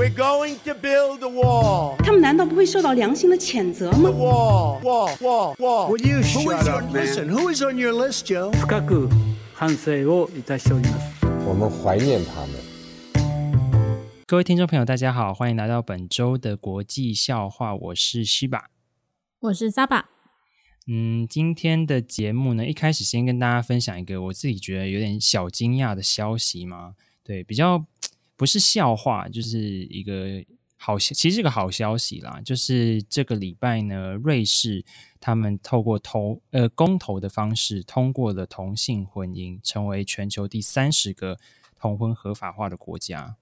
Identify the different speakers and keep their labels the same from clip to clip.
Speaker 1: We're going to build a wall.
Speaker 2: 他们难道不会受到良心的谴责
Speaker 1: A
Speaker 2: 吗？
Speaker 1: wall, wall, wall, wall.
Speaker 3: Would you
Speaker 4: Who
Speaker 3: shut
Speaker 4: is
Speaker 3: up,
Speaker 4: on-
Speaker 3: man?
Speaker 4: listen, who is on your list, Joe?
Speaker 5: 深く反省をいたしております。
Speaker 6: 我们怀念他们。
Speaker 7: 各位听众朋友，大家好，欢迎来到本周的国际笑话，我是西巴。
Speaker 8: 我是 Saba。
Speaker 7: 嗯，今天的节目呢，一开始先跟大家分享一个我自己觉得有点小惊讶的消息嘛。对，比较 不是笑话，就是一个好，其实是个好消息啦。就是这个礼拜呢，瑞士他们透过投呃公投的方式通过了同性婚姻，成为全球第三十个同婚合法化的国家。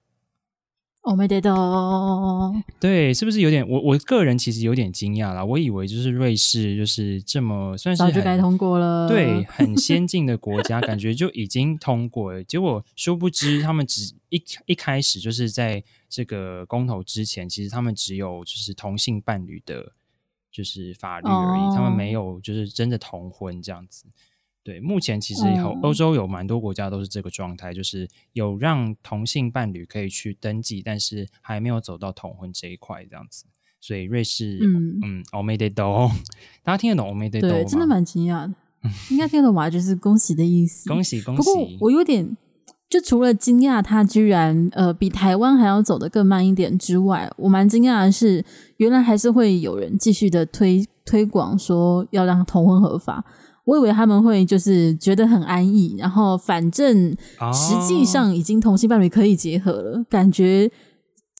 Speaker 8: 我没得到，
Speaker 7: 对，是不是有点？我我个人其实有点惊讶啦。我以为就是瑞士就是这么算是
Speaker 8: 早就
Speaker 7: 很
Speaker 8: 该通过了。
Speaker 7: 对，很先进的国家，感觉就已经通过了。结果殊不知，他们只一一开始就是在这个公投之前，其实他们只有就是同性伴侣的，就是法律而已，
Speaker 8: 哦
Speaker 7: 他们没有就是真的同婚这样子。对，目前其实有
Speaker 8: 嗯
Speaker 7: 欧洲有蛮多国家都是这个状态，就是有让同性伴侣可以去登记，但是还没有走到同婚这一块这样子。所以瑞士，
Speaker 8: 嗯
Speaker 7: 嗯，おめでとう，大家听得懂おめでとう吗？
Speaker 8: 对，真的蛮惊讶的。应该听得懂吧？就是恭喜的意思。
Speaker 7: 恭喜恭
Speaker 8: 不过
Speaker 7: 喜！
Speaker 8: 我有点，就除了惊讶他居然呃比台湾还要走得更慢一点之外，我蛮惊讶的是，原来还是会有人继续的推推广说要让同婚合法。 我以为他们会就是觉得很安逸，然后反正
Speaker 7: 哦
Speaker 8: 实际上已经同性伴侣可以结合了，感觉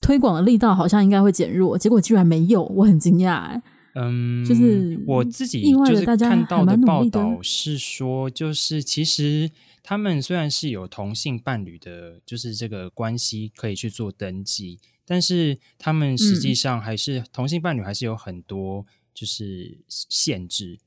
Speaker 8: 推广的力道好像应该会减弱，结果居然没有，我很惊讶哎。
Speaker 7: 嗯，
Speaker 8: 就是
Speaker 7: 我自己
Speaker 8: 意外的
Speaker 7: 就是
Speaker 8: 大家
Speaker 7: 看到的报道是说，就是其实他们虽然是有同性伴侣的，就是这个关系可以去做登记，但是他们实际上还是、同性伴侣还是有很多就是限制。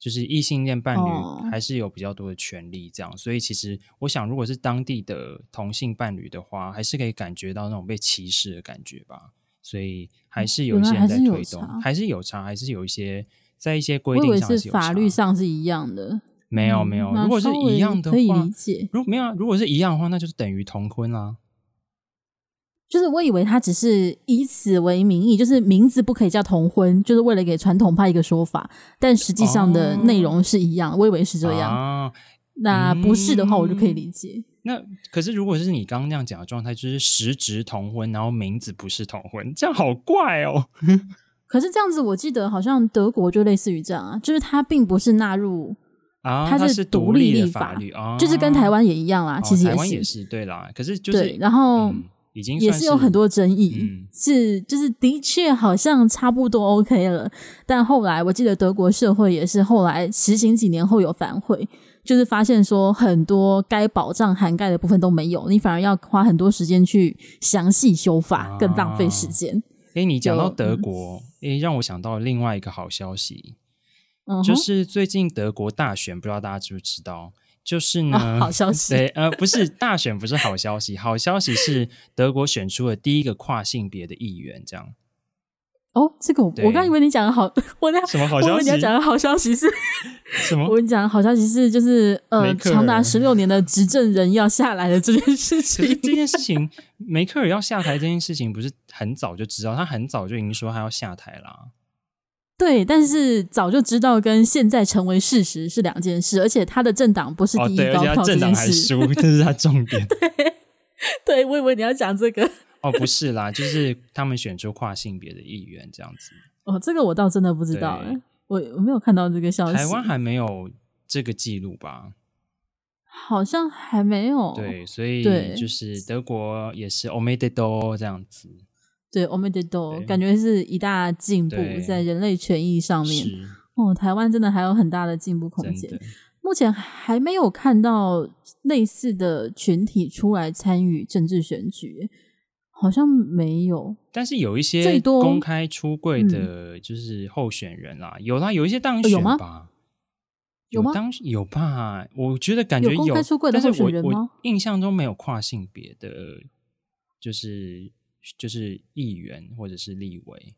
Speaker 7: 就是异性恋伴侣还是有比较多的权利，这样，哦、所以其实我想，如果是当地的同性伴侣的话，还是可以感觉到那种被歧视的感觉吧。所以还是有一些人在推动，还是，还是有差，还是有一些在一些规定上是
Speaker 8: 法律上是一样的，
Speaker 7: 没有没有。如果是一样的话，
Speaker 8: 可以理解。
Speaker 7: 如果没有，如果是一样的话，那就是等于同婚啦。
Speaker 8: 就是我以为他只是以此为名义，就是名字不可以叫同婚，就是为了给传统派一个说法，但实际上的内容是一样。哦、我以为是这样，
Speaker 7: 啊、
Speaker 8: 那不是的话，我就可以理解。
Speaker 7: 嗯、那可是如果是你刚刚那样讲的状态，就是实质同婚，然后名字不是同婚，这样好怪哦。
Speaker 8: 可是这样子，我记得好像德国就类似于这样啊，就是它并不是纳入
Speaker 7: 啊，
Speaker 8: 它是独立立法，
Speaker 7: 法律啊，
Speaker 8: 就是跟台湾也一样啦。
Speaker 7: 哦、
Speaker 8: 其实也是，
Speaker 7: 台湾也是对啦。可是就是
Speaker 8: 对，然后。
Speaker 7: 嗯已经
Speaker 8: 也是有很多争议，
Speaker 7: 嗯、
Speaker 8: 是就是的确好像差不多 OK 了，但后来我记得德国社会也是后来实行几年后有反悔，就是发现说很多该保障涵盖的部分都没有，你反而要花很多时间去详细修法，更浪费时间。
Speaker 7: 哎、啊，你讲到德国，哎、嗯，让我想到另外一个好消息，
Speaker 8: 嗯、
Speaker 7: 就是最近德国大选，不知道大家知不知道？就是呢、
Speaker 8: 哦，好消 息。
Speaker 7: 对，呃，不是大选，不是好消息。好消息是德国选出了第一个跨性别的议员，这样。
Speaker 8: 哦，这个我我刚以为你讲的好，我那
Speaker 7: 什么好消息？
Speaker 8: 我以为你要讲的好消息是
Speaker 7: 什么？
Speaker 8: 我跟你讲的好消息是，就是呃，长达十六年的执政人要下来的这件事情。
Speaker 7: 这件事 情，梅克尔要下台这件事情，不是很早就知道？他很早就已经说他要下台啦。
Speaker 8: 对，但是早就知道跟现在成为事实是两件事，而且他的政党不是第一高票这件事，
Speaker 7: 哦、这是他重点。
Speaker 8: 对，对我以为你要讲这个。
Speaker 7: 哦，不是啦，就是他们选出跨性别的议员这样子。
Speaker 8: 哦，这个我倒真的不知道哎，我我没有看到这个消息。
Speaker 7: 台湾还没有这个记录吧？
Speaker 8: 好像还没有。
Speaker 7: 对，所以就是德国也是おめでとう这样子。
Speaker 8: 对，おめでとう，感觉是一大进步在人类权益上面。哦，台湾真的还有很大的进步空间。目前还没有看到类似的群体出来参与政治选举，好像没有。
Speaker 7: 但是有一些公开出柜的，就是候选人啦，有啦，有一些当选吧？
Speaker 8: 有吗？
Speaker 7: 当有吧？我觉得感觉有
Speaker 8: 公开出柜的候选人吗？
Speaker 7: 印象中没有跨性别的，就是。 就是议员或者是立委，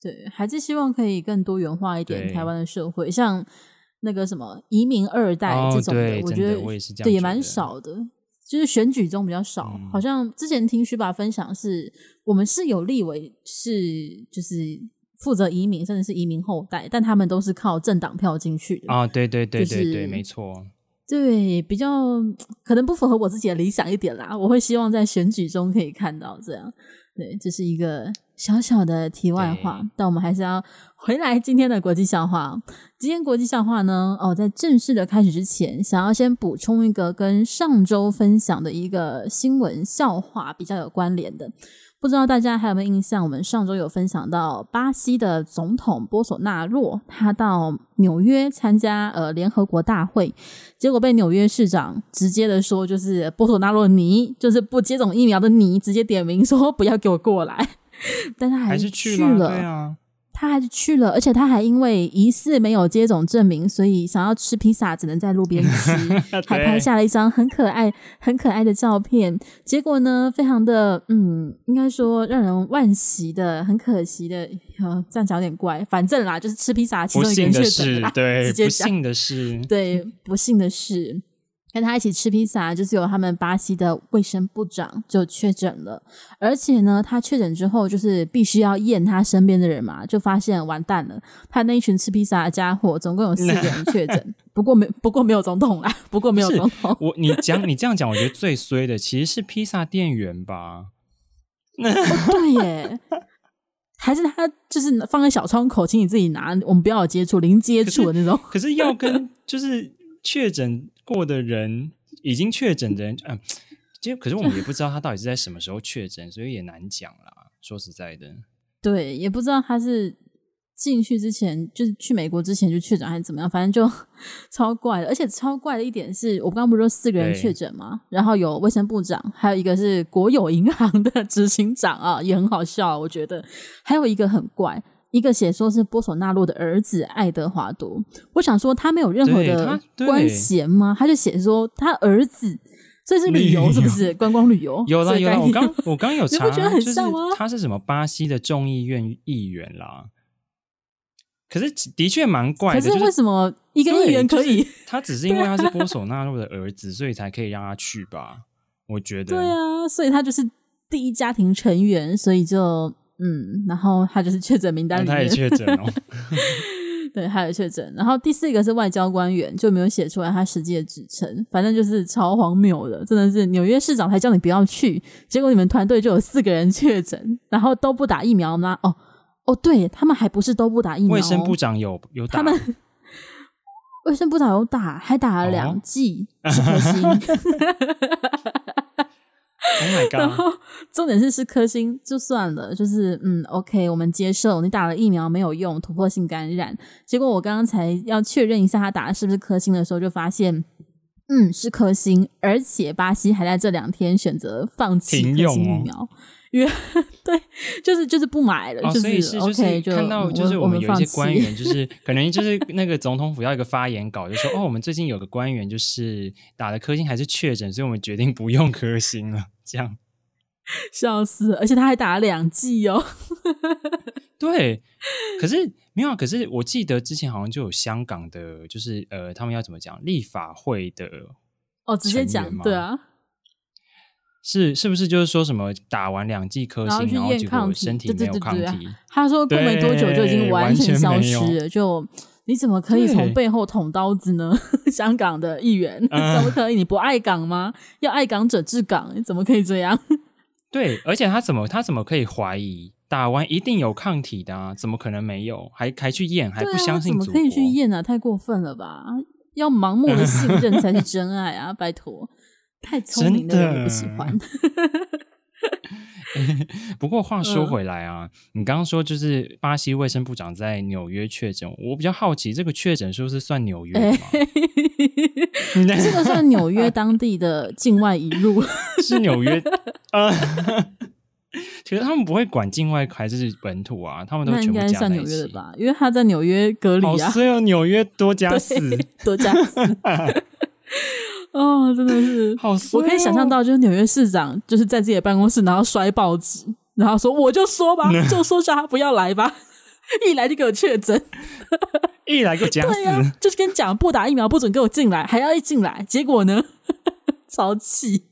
Speaker 8: 对，还是希望可以更多元化一点。台湾的社会，像那个什么移民二代这种的，
Speaker 7: 哦、
Speaker 8: 我觉得
Speaker 7: 我也是这样，
Speaker 8: 对，也蛮少的。就是选举中比较少，
Speaker 7: 嗯、
Speaker 8: 好像之前听徐爸分享是，我们是有立委是就是负责移民，甚至是移民后代，但他们都是靠政党票进去的
Speaker 7: 啊，对对对对对，
Speaker 8: 就是、
Speaker 7: 没错，
Speaker 8: 对，比较可能不符合我自己的理想一点啦，我会希望在选举中可以看到这样，对，这是一个小小的题外话，但我们还是要回来今天的国际笑话。今天国际笑话呢，哦，在正式的开始之前，想要先补充一个跟上周分享的一个新闻笑话比较有关联的。不知道大家还有没有印象？我们上周有分享到巴西的总统波索纳洛，他到纽约参加呃联合国大会，结果被纽约市长直接的说，就是波索纳洛你就是不接种疫苗的你，直接点名说不要给我过来，但他还是去了，
Speaker 7: 还是去了，对啊。
Speaker 8: 他还是去了，而且他还因为疑似没有接种证明，所以想要吃披萨只能在路边吃，还拍下了一张很可爱、很可爱的照片。结果呢，非常的嗯，应该说让人惋惜的，很可惜的，呃，这样讲有点怪。反正啦，就是吃披萨其中一个人确诊了，
Speaker 7: 对，
Speaker 8: 直接，
Speaker 7: 不幸的是，
Speaker 8: 对，不幸的是。跟他一起吃披萨，就是有他们巴西的卫生部长就确诊了，而且呢，他确诊之后就是必须要验他身边的人嘛，就发现完蛋了，他那一群吃披萨的家伙总共有四个人 确诊，不过没不过没有总统啦，不过没有总统。
Speaker 7: 我你讲你这样讲，我觉得最衰的其实是披萨店员吧？
Speaker 8: 哦、对耶，还是他就是放在小窗口，请你自己拿，我们不要有接触，零接触的那种。
Speaker 7: 可是要跟 就是确诊。过的人已经确诊的人，嗯，就可是我们也不知道他到底是在什么时候确诊，所以也难讲啦。说实在的，
Speaker 8: 对，也不知道他是进去之前就是去美国之前就确诊还是怎么样，反正就超怪的。而且超怪的一点是我刚刚不是说四个人确诊吗？然后有卫生部长，还有一个是国有银行的执行长啊，也很好笑，我觉得。还有一个很怪。一个写说是波索纳洛的儿子爱德华多，我想说他没有任何的官衔吗？他，就写说他儿子，这是旅游是不是？观光旅游
Speaker 7: 有啦有啦，我刚我刚有查，
Speaker 8: 你不觉得很像吗？
Speaker 7: 就是他是什么巴西的众议院议员啦？可是的确蛮怪的，
Speaker 8: 可是为什么一个议员可以？
Speaker 7: 就是、他只是因为他是波索纳洛的儿子，所以才可以让他去吧？我觉得
Speaker 8: 对啊，所以他就是第一家庭成员，所以就。嗯，然后他就是确诊名单里面，
Speaker 7: 他也确诊哦。
Speaker 8: 对，他也确诊。然后第四个是外交官员，就没有写出来他实际的职称，反正就是超荒谬的，真的是纽约市长才叫你不要去，结果你们团队就有四个人确诊，然后都不打疫苗吗？哦哦，对他们还不是都不打疫苗，卫
Speaker 7: 生部长有有打，
Speaker 8: 他们卫生部长有打，还打了两剂。
Speaker 7: Oh my God.
Speaker 8: 然后重点是是颗星就算了，就是嗯，OK，我们接受你打了疫苗没有用，突破性感染。结果我刚刚才要确认一下他打的是不是颗星的时候，就发现嗯是颗星，而且巴西还在这两天选择放弃颗星疫苗。因为对，就是就是不买了，
Speaker 7: 哦、
Speaker 8: 就是
Speaker 7: 所以是就是看到就是我们有一些官员，就是可能就是那个总统府要一个发言稿，就说哦，我们最近有个官员就是打了科兴还是确诊，所以我们决定不用科兴了，这样
Speaker 8: 笑死，而且他还打了两剂哦。
Speaker 7: 对，可是没有，可是我记得之前好像就有香港的，就是呃，他们要怎么讲立法会的
Speaker 8: 哦，直接讲对啊。
Speaker 7: 是是不是就是说什么打完两剂科兴，然后结果身体没有抗体？
Speaker 8: 对对对对，他说过没多久就已经完全消失了。就你怎么可以从背后捅刀子呢？香港的议员、嗯、怎么可以？你不爱港吗？要爱港者治港，你怎么可以这样？
Speaker 7: 对，而且他怎么他怎么可以怀疑打完一定有抗体的啊？怎么可能没有？还还去验，还不相信、啊？
Speaker 8: 怎么可以去验啊？太过分了吧！要盲目的信任才是真爱啊！拜托。太聪明的人我不喜欢。
Speaker 7: 不过话说回来啊，嗯、你刚刚说就是巴西卫生部长在纽约确诊，我比较好奇，这个确诊是不是算纽约吗？
Speaker 8: 欸、这个算纽约当地的境外移入，
Speaker 7: 是纽约啊。其实他们不会管境外还是本土啊，他们都全部加在一起。那应该算纽约的吧？
Speaker 8: 因为他在纽约隔离啊。
Speaker 7: 所以纽约多加四，
Speaker 8: 多加四。哦，真的是，好、哦，我可以想象到，就是纽约市长就是在自己的办公室，然后摔报纸，然后说：“我就说吧，就说叫他不要来吧，一来就给我确诊，
Speaker 7: 一来就讲死，
Speaker 8: 对啊，就是跟你讲不打疫苗不准给我进来，还要一进来，结果呢，超气。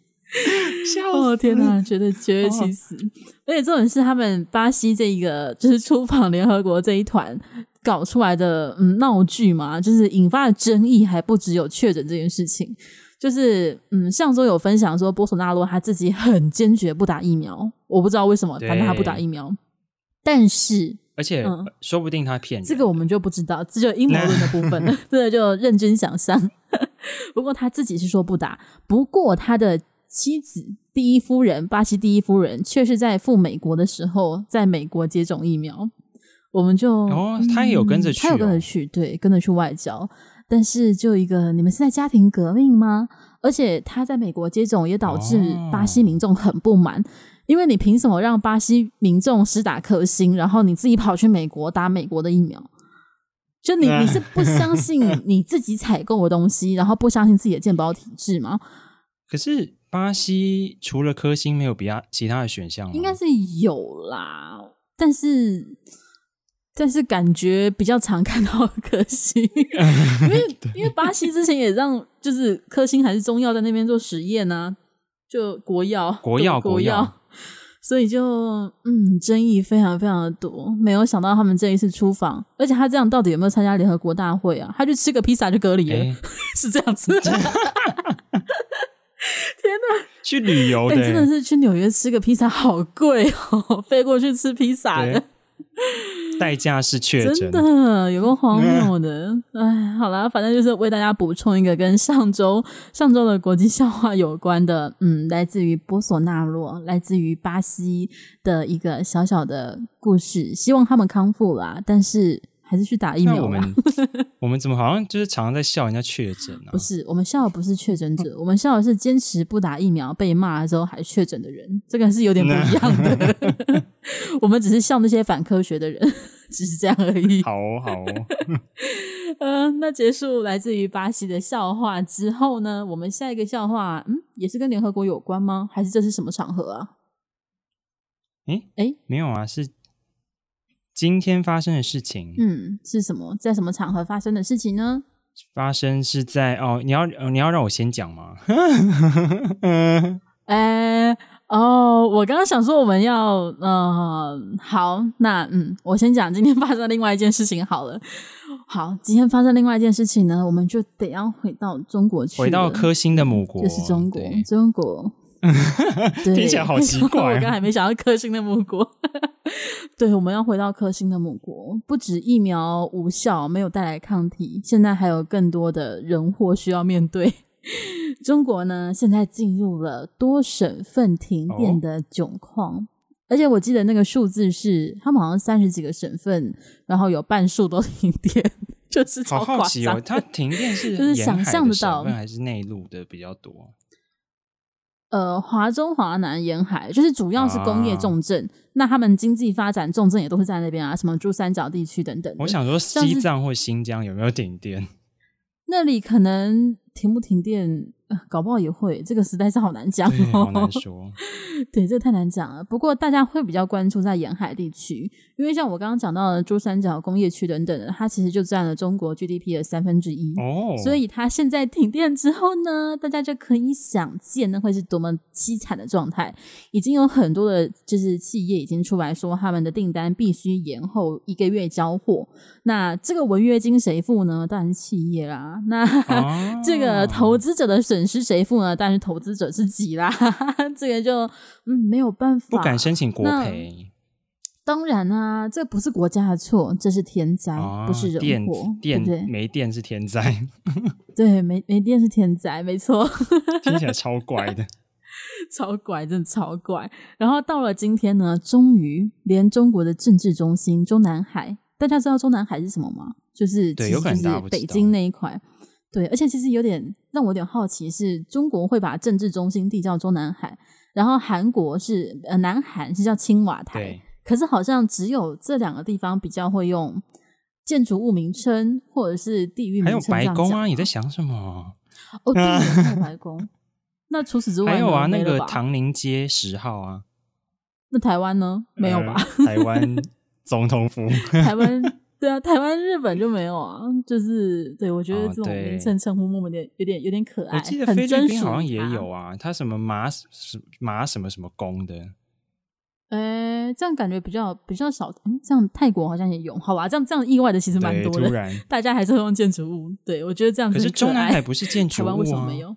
Speaker 7: 笑
Speaker 8: 哦天哪，绝对绝对气死！哦、而且这种是他们巴西这一个就是出访联合国这一团搞出来的嗯闹剧嘛，就是引发的争议还不只有确诊这件事情，就是嗯上周有分享说波索纳洛他自己很坚决不打疫苗，我不知道为什么，反正他不打疫苗，但是
Speaker 7: 而且、嗯、说不定他骗人，
Speaker 8: 这个我们就不知道，这就阴谋论的部分了，这个就认真想象。不过他自己是说不打，不过他的。妻子第一夫人，巴西第一夫人，却是在赴美国的时候，在美国接种疫苗。我们就
Speaker 7: 哦，他也有跟着去、哦嗯，
Speaker 8: 他有跟着去，对，跟着去外交。但是就一个，你们是在家庭革命吗？而且他在美国接种，也导致巴西民众很不满，哦、因为你凭什么让巴西民众施打科兴，然后你自己跑去美国打美国的疫苗？就你 你是不相信你自己采购的东西，然后不相信自己的健保体制吗？
Speaker 7: 可是。巴西除了科兴没有比他其他的选项？
Speaker 8: 应该是有啦，但是但是感觉比较常看到科兴，因为因为巴西之前也让就是科兴还是中药在那边做实验呢、啊，就国药
Speaker 7: 国药
Speaker 8: 国药，所以就嗯争议非常非常的多。没有想到他们这一次出访，而且他这样到底有没有参加联合国大会啊？他去吃个披萨就隔离了，欸、是这样子。天呐，
Speaker 7: 去旅游的、欸
Speaker 8: 欸，真的是去纽约吃个披萨好贵哦，飞过去吃披萨的
Speaker 7: 代价是确诊，
Speaker 8: 真的有个荒谬的。哎、嗯，好啦，反正就是为大家补充一个跟上周上周的国际笑话有关的，嗯，来自于波索纳洛，来自于巴西的一个小小的故事，希望他们康复啦。但是。还是去打疫苗吧。
Speaker 7: 我们 我们怎么好像就是常常在笑人家确诊呢？
Speaker 8: 不是，我们笑的不是确诊者，我们笑的是坚持不打疫苗被骂了之后还确诊的人。这个是有点不一样的。我们只是笑那些反科学的人，只是这样而已。
Speaker 7: 好哦，好哦。
Speaker 8: 嗯、呃，那结束来自于巴西的笑话之后呢，我们下一个笑话，嗯，也是跟联合国有关吗？还是这是什么场合啊？
Speaker 7: 哎哎、欸，没有啊，是。今天发生的事情，
Speaker 8: 嗯，是什么？在什么场合发生的事情呢？
Speaker 7: 发生是在哦，你要你要让我先讲吗？
Speaker 8: 哎、欸，哦，我刚刚想说我们要，嗯、呃，好，那嗯，我先讲今天 发生另外一件事情好了。好，今天发生另外一件事情呢，我们就得要回到中国去，
Speaker 7: 回到科兴的母国，
Speaker 8: 就是中国，中国。
Speaker 7: 听起来好奇怪，
Speaker 8: 我刚才没想到科兴的母国。对，我们要回到科兴的母国，不止疫苗无效，没有带来抗体，现在还有更多的人祸需要面对。中国呢，现在进入了多省份停电的窘况，哦、而且我记得那个数字是，他们好像三十几个省份，然后有半数都停电，就是超。
Speaker 7: 好好奇哦，它停电是
Speaker 8: 就是想象得到
Speaker 7: 还是内陆的比较多？
Speaker 8: 呃，华中、华南沿海就是主要是工业重镇，啊、那他们经济发展重镇也都是在那边啊，什么珠三角地区等等。
Speaker 7: 我想说，西藏或新疆有没有停电？
Speaker 8: 那里可能停不停电？搞不好也会，这个实在是好难讲哦，
Speaker 7: 好难说。
Speaker 8: 对，这个太难讲了。不过大家会比较关注在沿海地区，因为像我刚刚讲到的珠三角工业区等等的，它其实就占了中国 GDP 的三分之一。哦，所以它现在停电之后呢，大家就可以想见那会是多么凄惨的状态。已经有很多的，就是企业已经出来说，他们的订单必须延后一个月交货。那这个违约金谁付呢？当然是企业啦。那、哦、这个投资者的损。损失谁付呢？但是投资者自己啦，这个就嗯没有办法，
Speaker 7: 不敢申请国赔。
Speaker 8: 当然啊，这不是国家的错，这是天灾，哦、不是人
Speaker 7: 祸。电没电是天灾，
Speaker 8: 对，没没电是天灾，没错。
Speaker 7: 听起来超怪的，
Speaker 8: 超怪，真的超怪。然后到了今天呢，终于连中国的政治中心中南海，大家知道中南海是什么吗？就是
Speaker 7: 对，有可能
Speaker 8: 就是北京那一块。对，而且其实有点让我有点好奇，是中国会把政治中心地叫中南海，然后韩国是呃南韩是叫青瓦台，可是好像只有这两个地方比较会用建筑物名称或者是地域名称。
Speaker 7: 还有白宫啊？你在想什么？
Speaker 8: 哦，对，还 有白宫。那除此之外
Speaker 7: 还有啊，那个唐宁街十号啊。
Speaker 8: 那台湾呢？没有吧？
Speaker 7: 呃、台湾 总统府。
Speaker 8: 台湾。对啊，台湾、日本就没有啊，就是对我觉得这种名称称呼默默的有点有点可爱。
Speaker 7: 我记得菲律宾好像也有啊，它什么马什马什么什么宫的。
Speaker 8: 哎，这样感觉比较比较少。嗯，这样泰国好像也有，好吧？这样这样意外的其实蛮多的。
Speaker 7: 突然，
Speaker 8: 大家还是会用建筑物。对，我觉得这样子可。
Speaker 7: 可是中南海不是建筑物啊？
Speaker 8: 台湾为什么没有？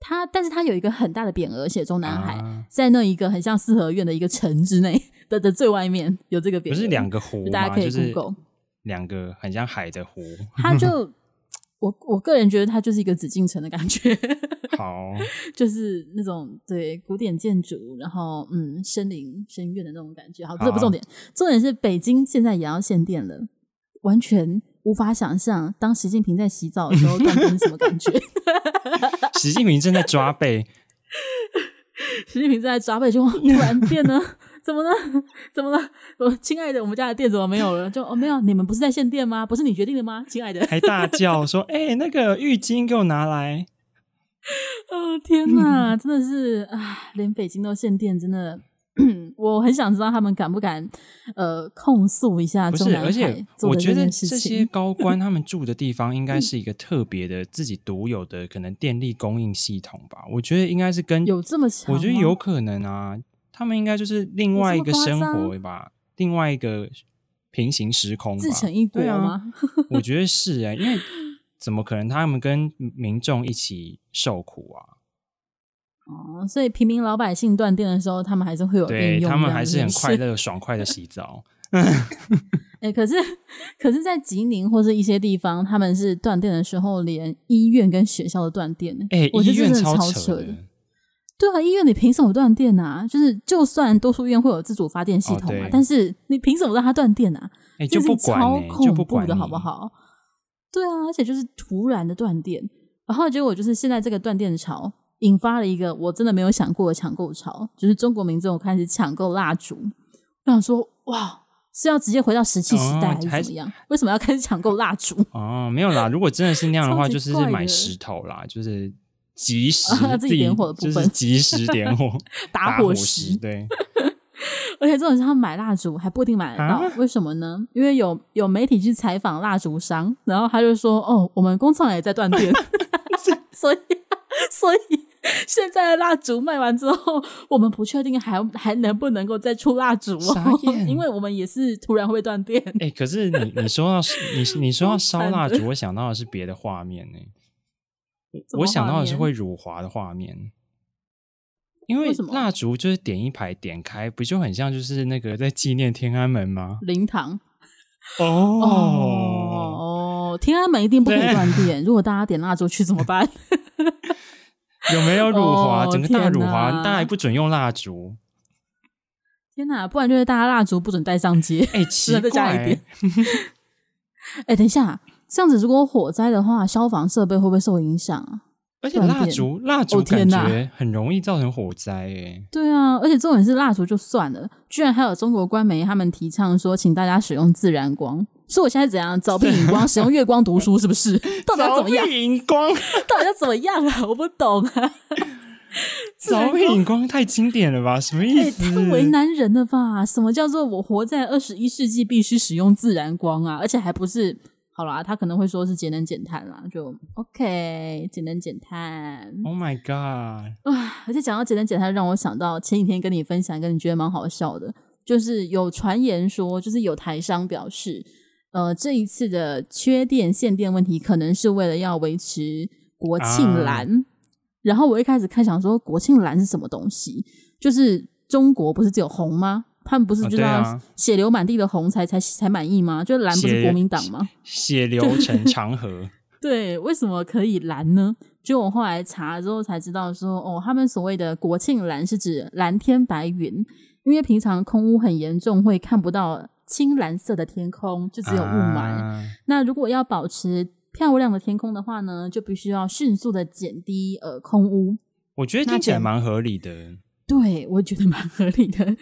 Speaker 8: 它，但是它有一个很大的匾额，写中南海，啊、在那一个很像四合院的一个城之内的的最外面有这个匾额。不
Speaker 7: 是两个湖吗？
Speaker 8: 大家可以 Google
Speaker 7: 两个很像海的湖。
Speaker 8: 它就我我个人觉得它就是一个紫禁城的感觉。
Speaker 7: 好，
Speaker 8: 就是那种对古典建筑，然后嗯，森林深院的那种感觉。好，这不重点，重点是北京现在也要限电了，完全。无法想象，当习近平在洗澡的时候断电是什么感觉？
Speaker 7: 习近平正在抓背，
Speaker 8: 习近平正在抓背，就突然变呢？怎么了？怎么了？我亲爱的，我们家的电怎么没有了？就哦，没有，你们不是在限电吗？不是你决定的吗？亲爱的，
Speaker 7: 还大叫说：“哎、欸，那个浴巾给我拿来！”
Speaker 8: 哦天哪，真的是啊，连北京都限电，真的。我很想知道他们敢不敢呃控诉一下中南海。
Speaker 7: 不是，而且我觉得这些高 官他们住的地方应该是一个特别的自己独有的可能电力供应系统吧。我觉得应该是跟
Speaker 8: 有这么强，
Speaker 7: 我觉得有可能啊，他们应该就是另外一个生活吧，另外一个平行时空吧，
Speaker 8: 自成一国吗？对啊，
Speaker 7: 我觉得是哎、欸，因为怎么可能他们跟民众一起受苦啊？
Speaker 8: 哦，所以平民老百姓断电的时候，他们还是会有电用，
Speaker 7: 对，他们还是很快乐、爽快的洗澡。
Speaker 8: 哎、欸，可是，可是在吉林或是一些地方，他们是断电的时候，连医院跟学校都断电。哎、欸，我觉得真的超扯的。对啊，医院你凭什么断电啊？就是，就算多数医院会有自主发电系统嘛，哦、但是你凭什么让它断电啊？
Speaker 7: 哎、欸，就不管、欸，
Speaker 8: 超恐怖的好不好？对啊，而且就是突然的断电，然后结果就是现在这个断电潮。引发了一个我真的没有想过的抢购潮，就是中国民众开始抢购蜡烛。我想说，哇，是要直接回到石器时代还是怎么样？哦、为什么要开始抢购蜡烛？
Speaker 7: 哦，没有啦，如果真的是那样的话，就是买石头啦，就是即时
Speaker 8: 自己点火的部分，
Speaker 7: 就是即时点火
Speaker 8: 打火石。
Speaker 7: 对，
Speaker 8: 而且这种是他买蜡烛还不一定买得到，啊、为什么呢？因为有有媒体去采访蜡烛商，然后他就说：“哦，我们工厂也在断电，所以所以。”现在的蜡烛卖完之后，我们不确定还还能不能够再出蜡烛哦，因为我们也是突然会断电。
Speaker 7: 哎、欸，可是你你说到你你说到烧蜡烛，我想到的是别的画面呢。我想到的是会辱华的画面，因为蜡烛就是点一排点开，不就很像就是那个在纪念天安门吗？
Speaker 8: 灵堂。
Speaker 7: 哦
Speaker 8: 哦哦，天安门一定不可以断电，如果大家点蜡烛去怎么办？
Speaker 7: 有没有辱华？
Speaker 8: 哦、
Speaker 7: 整个大辱华，大家还不准用蜡烛。
Speaker 8: 天哪！不然就是大家蜡烛不准带上街。
Speaker 7: 哎、欸，奇怪。哎、
Speaker 8: 欸，等一下，这样子如果火灾的话，消防设备会不会受影响啊？
Speaker 7: 而且蜡烛，蜡烛感觉很容易造成火灾。哎，
Speaker 8: 对啊，而且重点是蜡烛就算了，居然还有中国官媒他们提倡说，请大家使用自然光。所以我现在怎样？凿壁引光，使用月光读书，是不是？到底要怎么样？
Speaker 7: 凿壁引光，
Speaker 8: 到底要怎么样啊？我不懂啊！
Speaker 7: 凿壁引光太经典了吧？什么意思？
Speaker 8: 欸、太为难人了吧？什么叫做我活在二十一世纪必须使用自然光啊？而且还不是好啦，他可能会说是节能减碳啦，就 OK，节能减碳。
Speaker 7: Oh my god！
Speaker 8: 啊，而且讲到节能减碳，让我想到前几天跟你分享，一个你觉得蛮好笑的，就是有传言说，就是有台商表示。呃，这一次的缺电限电问题，可能是为了要维持国庆蓝。啊、然后我一开始看想说，国庆蓝是什么东西？就是中国不是只有红吗？他们不是就是要血流满地的红才才才满意吗？就蓝不是国民党吗？
Speaker 7: 血，血流成长河。
Speaker 8: 对，为什么可以蓝呢？就我后来查了之后才知道说，哦，他们所谓的国庆蓝是指蓝天白云，因为平常空污很严重，会看不到。青蓝色的天空就只有雾霾。啊、那如果要保持漂亮的天空的话呢，就必须要迅速的减低呃空污。
Speaker 7: 我觉得听起来蛮合理的。
Speaker 8: 对，我觉得蛮合理的，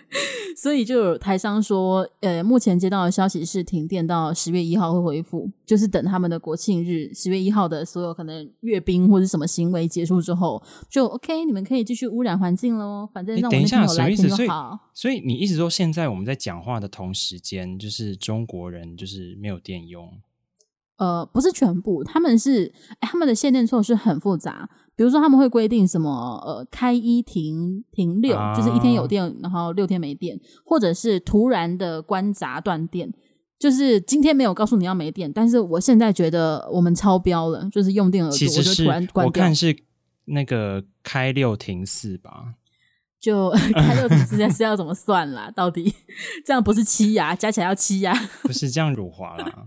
Speaker 8: 所以就有台商说，呃，目前接到的消息是停电到十月一号会恢复，就是等他们的国庆日十月一号的所有可能阅兵或者什么行为结束之后，就 OK，你们可以继续污染环境喽。反正让我们朋友来听就好。
Speaker 7: 所以你一直说，现在我们在讲话的同时间，就是中国人就是没有电用？
Speaker 8: 呃，不是全部，他们是，他们的限电措施很复杂。比如说，他们会规定什么？呃，开一停停六，啊、就是一天有电，然后六天没电，或者是突然的关闸断电，就是今天没有告诉你要没电，但是我现在觉得我们超标了，就是用电额度，我就突然关掉。
Speaker 7: 我看是那个开六停四吧。
Speaker 8: 就 开六停四现在是要怎么算啦？到底这样不是七呀？加起来要七呀？
Speaker 7: 不是这样辱华啦。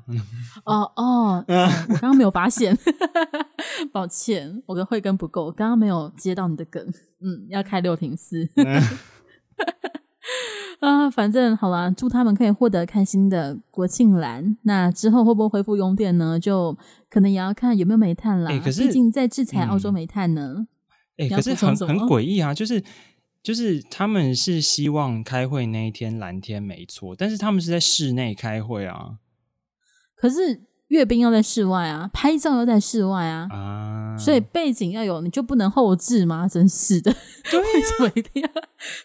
Speaker 8: 哦哦，我刚刚没有发现，抱歉，我的慧根不够，刚刚没有接到你的梗。嗯，要开六停四。啊，反正好啦，祝他们可以获得开心的国庆蓝。那之后会不会恢复用电呢？就可能也要看有没有煤炭啦。
Speaker 7: 欸、可是
Speaker 8: 毕竟在制裁澳洲煤炭呢。
Speaker 7: 哎、欸，可是很很诡异啊，就是。就是他们是希望开会那一天蓝天没错，但是他们是在室内开会啊。
Speaker 8: 可是阅兵要在室外啊，拍照要在室外啊，啊，所以背景要有，你就不能后置吗？真是的，对啊、为什么一定要？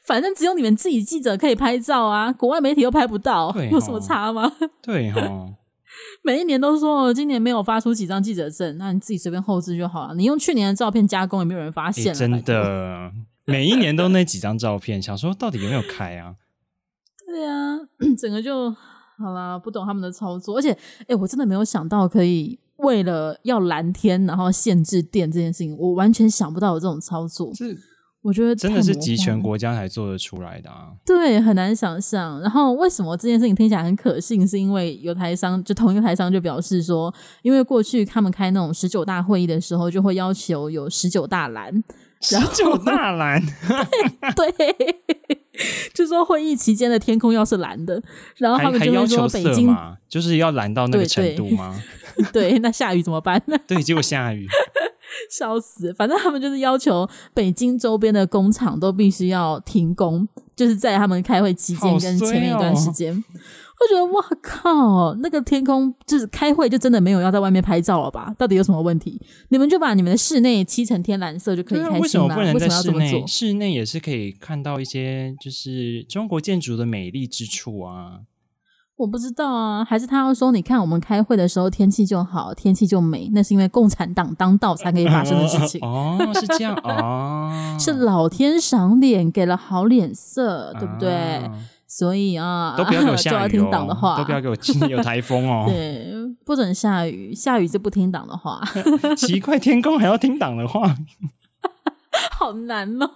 Speaker 8: 反正只有你们自己记者可以拍照啊，国外媒体又拍不到，齁有什么差吗？
Speaker 7: 对哈齁，
Speaker 8: 每一年都说今年没有发出几张记者证，那你自己随便后置就好了。你用去年的照片加工，也没有人发现、欸、
Speaker 7: 真的。每一年都那几张照片，想说到底有没有开啊？
Speaker 8: 对啊，整个就好啦，不懂他们的操作，而且，哎、欸，我真的没有想到可以为了要蓝天，然后限制电这件事情，我完全想不到有这种操作。是，我觉得
Speaker 7: 真的是集权国家才做得出来的啊。
Speaker 8: 对，很难想象。然后为什么这件事情听起来很可信？是因为有台商，就同一个台商就表示说，因为过去他们开那种十九大会议的时候，就会要求有十九大蓝。
Speaker 7: 十九大蓝，
Speaker 8: 对，对，就说会议期间的天空要是蓝的，然后他们就会说北京
Speaker 7: 就是要蓝到那个程度吗？
Speaker 8: 对，对，那下雨怎么办呢？
Speaker 7: 对，结果下雨，
Speaker 8: 笑死！反正他们就是要求北京周边的工厂都必须要停工，就是在他们开会期间跟前面一段时间。我觉得哇靠，那个天空就是开会就真的没有要在外面拍照了吧？到底有什么问题？你们就把你们的室内漆成天蓝色就可以开心了。为什么不能在室内？
Speaker 7: 室内也是可以看到一些就是中国建筑的美丽之处啊。
Speaker 8: 我不知道啊，还是他要说，你看我们开会的时候天气就好，天气就美，那是因为共产党当道才可以发生的事情。
Speaker 7: 哦，是这样哦，
Speaker 8: 是老天赏脸，给了好脸色，对不对？啊所以啊，
Speaker 7: 都不要给我 下雨
Speaker 8: 听党的话，
Speaker 7: 都不要给我有台风哦。
Speaker 8: 对，不准下雨，下雨就不听党的话。
Speaker 7: 奇怪，天空还要听党的话，
Speaker 8: 好难哦。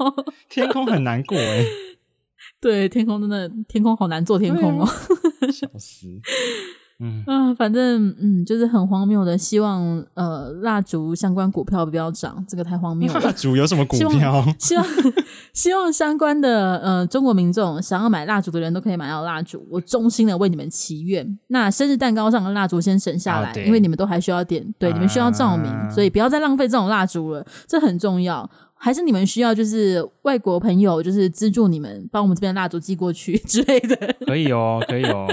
Speaker 7: 天空很难过哎。
Speaker 8: 对，天空真的，天空好难做天空哦。
Speaker 7: 笑死。嗯
Speaker 8: 啊，反正嗯，就是很荒谬的。希望呃，蜡烛相关股票不要涨，这个太荒谬了。
Speaker 7: 蜡烛有什么股票？
Speaker 8: 希望希望，相关的呃，中国民众想要买蜡烛的人都可以买到蜡烛。我衷心的为你们祈愿。那生日蛋糕上的蜡烛先省下来，哦、因为你们都还需要点，对，啊、你们需要照明，所以不要再浪费这种蜡烛了，这很重要。还是你们需要就是外国朋友就是资助你们，帮我们这边蜡烛寄过去 之类的。
Speaker 7: 可以哦，可以哦。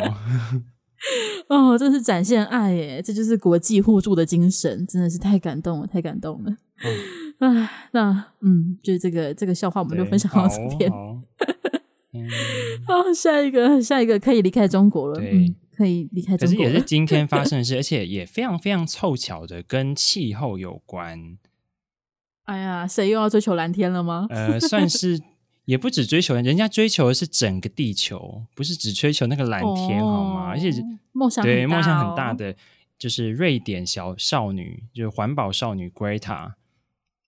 Speaker 8: 哦，这是展现爱耶！这就是国际互助的精神，真的是太感动了，太感动了。嗯、啊，那嗯，就是这个这个笑话，我们就分享到这边。好，嗯、下一个下一个可以离开中国了，对嗯，可以离开中国了。可是
Speaker 7: 也是今天发生的事，而且也非常非常凑巧的跟气候有关。
Speaker 8: 哎呀，谁又要追求蓝天了吗？
Speaker 7: 呃，算是。也不只追求人，人家追求的是整个地球，不是只追求那个蓝天，哦、好吗？而且
Speaker 8: 梦想
Speaker 7: 对梦想很大的，就是瑞典小少女，就是环保少女 Greta。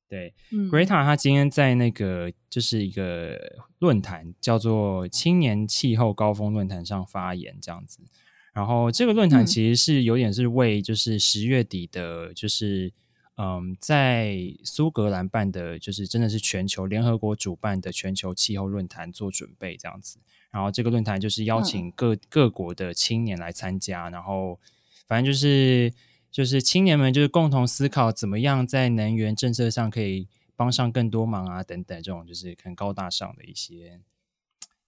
Speaker 7: 对、嗯、Greta 她今天在那个就是一个论坛，叫做青年气候高峰论坛上发言，这样子。然后这个论坛其实是有点是为就是十月底的，就是。嗯，在苏格兰办的，就是真的是全球联合国主办的全球气候论坛做准备这样子。然后这个论坛就是邀请各、嗯、各国的青年来参加，然后反正就是就是青年们就是共同思考怎么样在能源政策上可以帮上更多忙啊等等，这种就是很高大上的一些。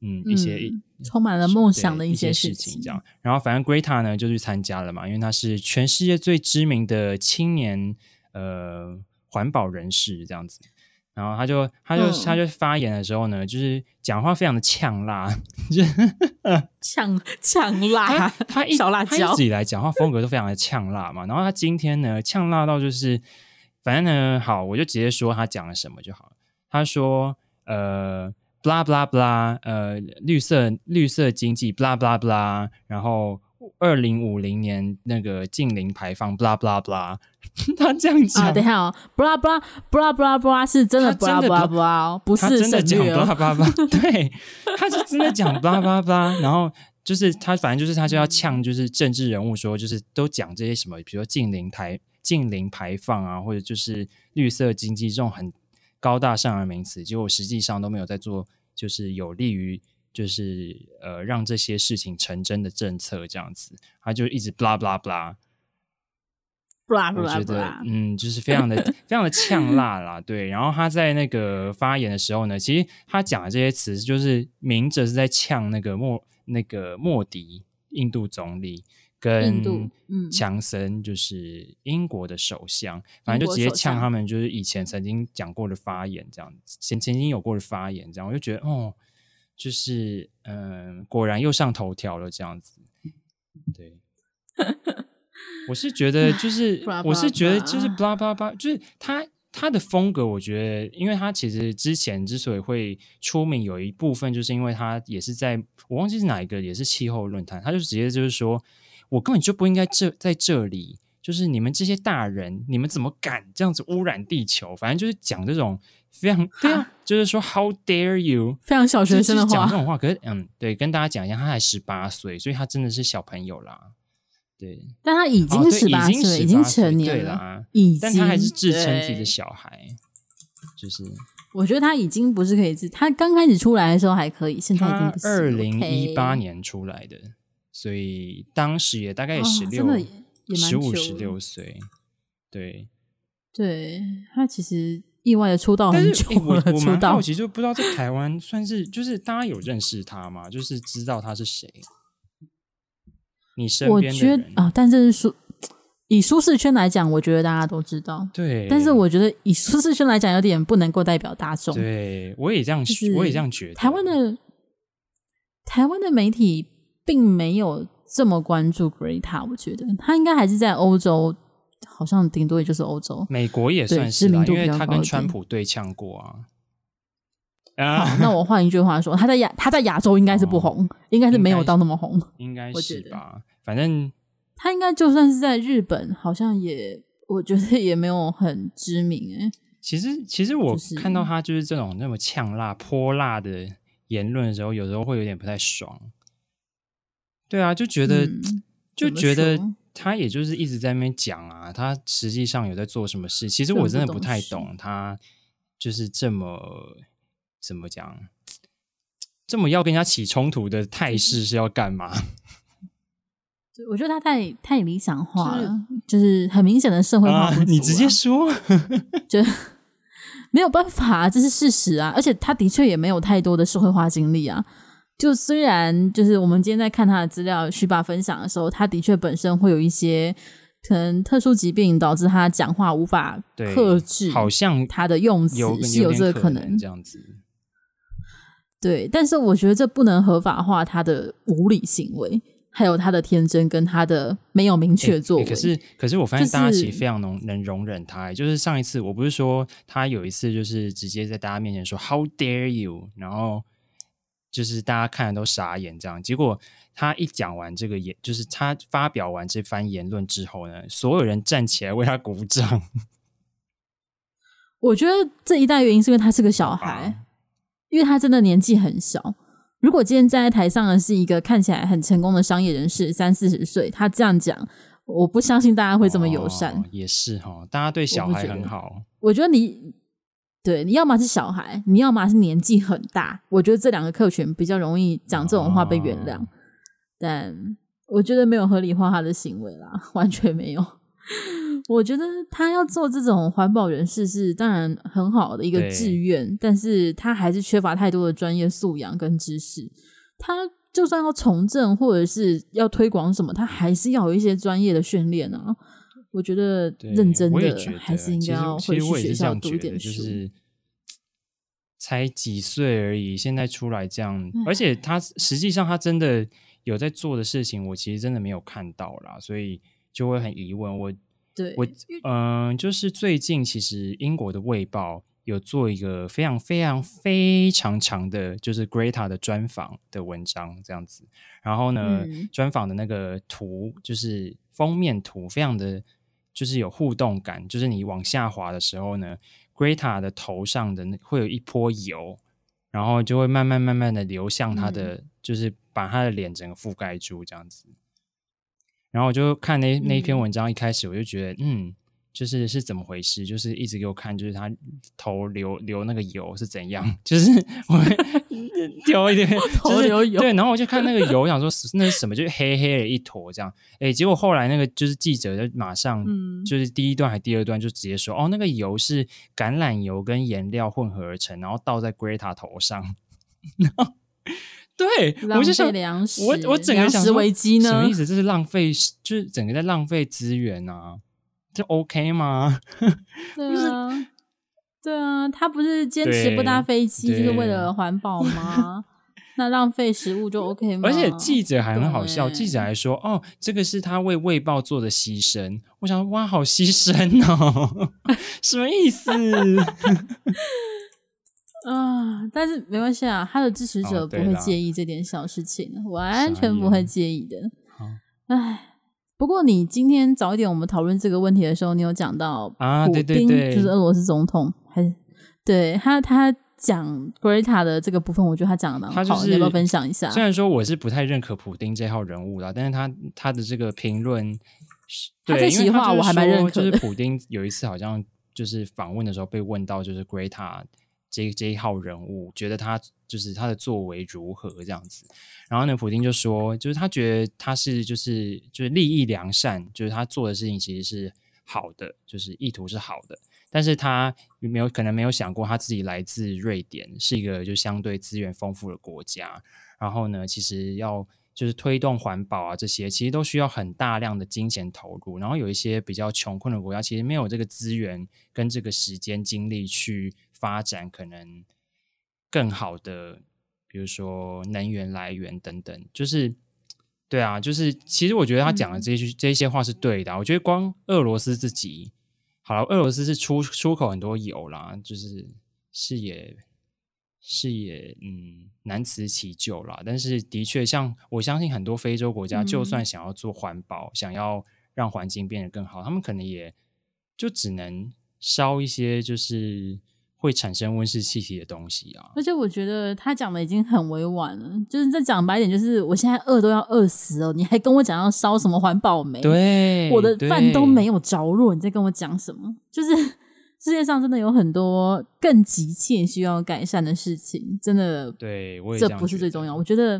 Speaker 7: 嗯，一些、
Speaker 8: 嗯、充满了梦想的一些
Speaker 7: 事情，这样。然后，反正 Greta 呢就去参加了嘛，因为他是全世界最知名的青年呃环保人士这样子。然后他就他就、嗯、他就发言的时候呢，就是讲话非常的呛辣，
Speaker 8: 呛呛辣。
Speaker 7: 他他一
Speaker 8: 小辣椒
Speaker 7: 他一直以来讲话风格都非常的呛辣嘛。然后他今天呢呛辣到就是，反正呢好，我就直接说他讲了什么就好了。他说呃。blah blah blah，呃，绿色绿色经济，blah blah blah，然后二零五零年那个近零排放，blah blah blah，他这样讲。
Speaker 8: 啊，等一下哦，blah blah blah blah blah 是真的 blah blah blah，不是
Speaker 7: 真的讲 blah blah blah，对，他是真的讲 blah blah blah，然后就是他反正就是他就要呛，就是政治人物说，就是都讲这些什么，比如说近零排近零排放啊，或者就是绿色经济这种很。高大上的名词，结果实际上都没有在做，就是有利于，就是呃让这些事情成真的政策这样子，他就一直 blah blah blah
Speaker 8: blah blah
Speaker 7: 我觉得嗯，就是非常的 非常的呛辣啦，对。然后他在那个发言的时候呢，其实他讲的这些词，就是明着是在呛那个莫那个莫迪印度总理。跟强森就是英国的首相，嗯、反正就直接呛他们，就是以前曾经讲过的发言这样子，前曾经有过的发言这样，我就觉得哦，就是嗯、呃，果然又上头条了这样子。对，我是觉得 就是，我是觉得就是巴拉巴拉巴拉，就是他他的风格，我觉得，因为他其实之前之所以会出名，有一部分就是因为他也是在我忘记是哪一个，也是气候论坛，他就直接就是说。我根本就不应该这在这里，就是你们这些大人，你们怎么敢这样子污染地球？反正就是讲这种非常对啊，就是说 How dare you，
Speaker 8: 非常小学生的话，
Speaker 7: 讲这种话。可是，嗯，对，跟大家讲一下，他才十八岁，所以他真的是小朋友啦。对，
Speaker 8: 但他已经十八岁，已经成年了，已经，
Speaker 7: 但他还是自称自己的小孩。就是，
Speaker 8: 我觉得他已经不是可以自，他刚开始出来的时候还可以，现在已经不是。
Speaker 7: 二零一八年出来的。所以当时也大概也十六、十五、十六岁，对，
Speaker 8: 对他其实意外的出道很久了，
Speaker 7: 我我蛮好奇，就不知道在台湾算是就是大家有认识他吗？就是知道他是谁？你身边的人
Speaker 8: 我觉得啊，但这是舒以舒适圈来讲，我觉得大家都知道。
Speaker 7: 对，
Speaker 8: 但是我觉得以舒适圈来讲，有点不能够代表大众。
Speaker 7: 对，我也这样，就是、我也这样觉得。
Speaker 8: 台湾的台湾的媒体。并没有这么关注 Greta，我觉得他应该还是在欧洲，好像顶多也就是欧洲。
Speaker 7: 美国也算是吧，因为他跟川普对呛过啊。
Speaker 8: 啊，那我换一句话说，他在亚他在亚洲应该是不红，哦、应该是没有到那么红，
Speaker 7: 应该是吧？反正
Speaker 8: 他应该就算是在日本，好像也我觉得也没有很知名哎。
Speaker 7: 其实，其实我看到他就是这种那么呛辣泼辣的言论的时候，有时候会有点不太爽。对啊，就觉得、嗯、就觉得他也就是一直在那边讲啊，他实际上有在做什么事？其实我真的不太懂他，就是这么怎么讲，这么要跟人家起冲突的态势是要干嘛？
Speaker 8: 我觉得他太太理想化了，就是、就是很明显的社会化、啊。
Speaker 7: 你直接说，
Speaker 8: 就没有办法，这是事实啊！而且他的确也没有太多的社会化经历啊。就虽然就是我们今天在看他的资料，徐爸分享的时候，他的确本身会有一些可能特殊疾病导致他讲话无法克制，
Speaker 7: 好像
Speaker 8: 他的用词是有这个可能
Speaker 7: 这样子。
Speaker 8: 对，但是我觉得这不能合法化他的无理行为，还有他的天真跟他的没有明确作为。
Speaker 7: 可是，可是我发现大家其实非常能能容忍他。就是上一次我不是说他有一次就是直接在大家面前说 “How dare you”，然后。就是大家看的都傻眼，这样。结果他一讲完这个言，就是他发表完这番言论之后呢，所有人站起来为他鼓掌。
Speaker 8: 我觉得这一大原因是因为他是个小孩，啊、因为他真的年纪很小。如果今天站在台上的是一个看起来很成功的商业人士，三四十岁，他这样讲，我不相信大家会这么友善。
Speaker 7: 哦、也是哈，大家对小孩很好。
Speaker 8: 我觉得你。对，你要么是小孩，你要么是年纪很大，我觉得这两个客群比较容易讲这种话被原谅。哦、但我觉得没有合理化他的行为啦，完全没有。我觉得他要做这种环保人士是当然很好的一个志愿，但是他还是缺乏太多的专业素养跟知识。他就算要从政或者是要推广什么，他还是要有一些专业的训练啊。我觉得认真的还是应该要回去学校读一点书。
Speaker 7: 就是才几岁而已，现在出来这样，而且他实际上他真的有在做的事情，我其实真的没有看到啦，所以就会很疑问。我
Speaker 8: 对
Speaker 7: 我嗯、呃，就是最近其实英国的《卫报》有做一个非常非常非常长的，就是 Greta 的专访的文章这样子。然后呢，嗯、专访的那个图就是封面图，非常的就是有互动感，就是你往下滑的时候呢。Greta 的头上的那会有一泼油，然后就会慢慢慢慢的流向他的，嗯、就是把他的脸整个覆盖住这样子。然后我就看那那一篇文章，一开始我就觉得，嗯。嗯就是是怎么回事？就是一直给我看，就是他头流流那个油是怎样？就是我丢一点 头流油，对，然后我就看那个油，想说那是什么？就是黑黑的一坨这样。哎，结果后来那个就是记者就马上，就是第一段还第二段就直接说，哦，那个油是橄榄油跟颜料混合而成，然后倒在 Greta 头上。对，我就想
Speaker 8: 粮食，
Speaker 7: 我我整个想说
Speaker 8: 危机呢？
Speaker 7: 什么意思？这是浪费，就是整个在浪费资源啊。这 OK 吗？
Speaker 8: 对 啊，对啊，他不是坚持不搭飞机，就是为了环保吗？那浪费食物就 OK 吗？
Speaker 7: 而且记者还很好笑，记者还说：“哦，这个是他为卫报做的牺牲。”我想说，哇，好牺牲哦，什么意思？
Speaker 8: 啊，但是没关系啊，他的支持者不会介意这点小事情，完全不会介意的。唉。不过，你今天早一点我们讨论这个问题的时候，你有讲到
Speaker 7: 啊，对对对，
Speaker 8: 就是俄罗斯总统，还是对他他讲 Greta 的这个部分，我觉得他讲的蛮好，就是，你要不要分享一下？
Speaker 7: 虽然说我是不太认可普丁这号人物啦，但是他他的这个评论，
Speaker 8: 他这席话我还蛮认可。
Speaker 7: 就是普丁有一次好像就是访问的时候被问到，就是 Greta。这这一号人物觉得他就是他的作为如何这样子，然后呢，普丁就说，就是他觉得他是就是就是利益良善，就是他做的事情其实是好的，就是意图是好的，但是他没有可能没有想过他自己来自瑞典，是一个就相对资源丰富的国家，然后呢，其实要就是推动环保啊这些，其实都需要很大量的金钱投入，然后有一些比较穷困的国家，其实没有这个资源跟这个时间精力去。发展可能更好的，比如说能源来源等等，就是对啊，就是其实我觉得他讲的这些、嗯、这些话是对的。我觉得光俄罗斯自己，好了，俄罗斯是出出口很多油啦，就是是也是也嗯难辞其咎啦。但是的确，像我相信很多非洲国家，就算想要做环保，嗯、想要让环境变得更好，他们可能也就只能烧一些就是。会产生温室气体的东西啊！
Speaker 8: 而且我觉得他讲的已经很委婉了，就是再讲白一点，就是我现在饿都要饿死了，你还跟我讲要烧什么环保煤？
Speaker 7: 对，
Speaker 8: 我的饭都没有着落，你在跟我讲什么？就是世界上真的有很多更急切需要改善的事情，真的。
Speaker 7: 对，我也
Speaker 8: 这不是最重要。我觉得，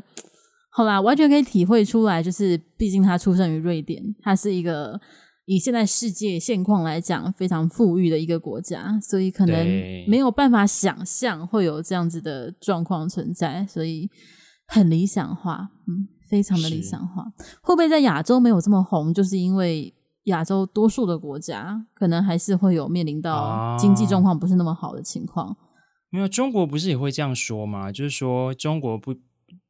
Speaker 8: 好啦，完全可以体会出来，就是毕竟他出生于瑞典，他是一个。以现在世界现况来讲，非常富裕的一个国家，所以可能没有办法想象会有这样子的状况存在，所以很理想化，嗯，非常的理想化。会不会在亚洲没有这么红？就是因为亚洲多数的国家可能还是会有面临到经济状况不是那么好的情况。啊，
Speaker 7: 没有，中国不是也会这样说吗？就是说中国不，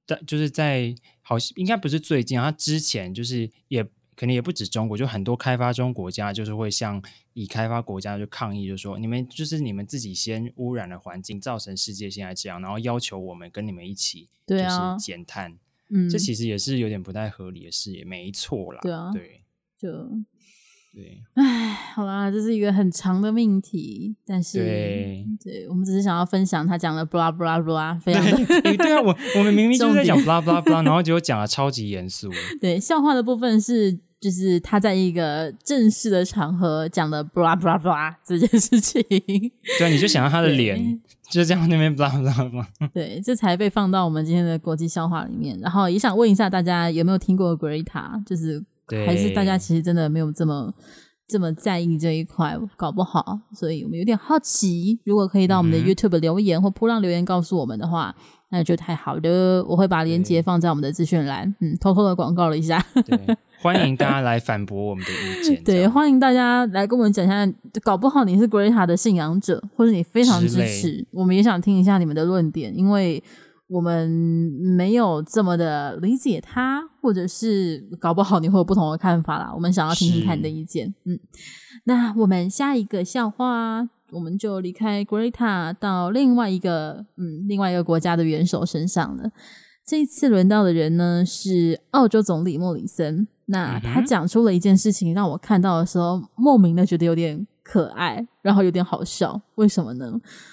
Speaker 7: 但就是在好像应该不是最近，他之前就是也。肯定也不止中国，就很多开发中国家就是会向已开发国家就抗议，就说你们就是你们自己先污染了环境，造成世界现在这样，然后要求我们跟你们一起就是减碳，
Speaker 8: 嗯，
Speaker 7: 这其实也是有点不太合理的事，也没错啦，
Speaker 8: 对啊，
Speaker 7: 对，
Speaker 8: 就
Speaker 7: 对，
Speaker 8: 唉，好啦，这是一个很长的命题，但是
Speaker 7: 对，
Speaker 8: 对我们只是想要分享他讲的 blah blah blah，非常的
Speaker 7: 对，对啊，我我们明明就是在讲 blah blah blah，然后结果讲的超级严肃，
Speaker 8: 对，笑话的部分是。就是他在一个正式的场合讲的 blah blah blah 这件事情，
Speaker 7: 对，你就想到他的脸，就这样那边 blah blah blah，
Speaker 8: 对，这才被放到我们今天的国际笑话里面。然后也想问一下大家有没有听过 Greta，就是还是大家其实真的没有这么这么在意这一块，搞不好，所以我们有点好奇。如果可以到我们的 YouTube 留言、嗯、或噗浪留言告诉我们的话，那就太好了。我会把链接放在我们的资讯栏，嗯，偷偷的广告了一下。
Speaker 7: 对，欢迎大家来反驳我们的意见。
Speaker 8: 对，欢迎大家来跟我们讲一下，搞不好你是 Greta 的信仰者，或者你非常支持，我们也想听一下你们的论点，因为。我们没有这么的理解他，或者是搞不好你会有不同的看法啦。我们想要听听看你的意见。嗯，那我们下一个笑话，我们就离开 Greta 到另外一个嗯另外一个国家的元首身上了。这一次轮到的人呢是澳洲总理莫里森。那他讲出了一件事情，让我看到的时候莫名的觉得有点。可爱，然后有点好笑，为什么呢？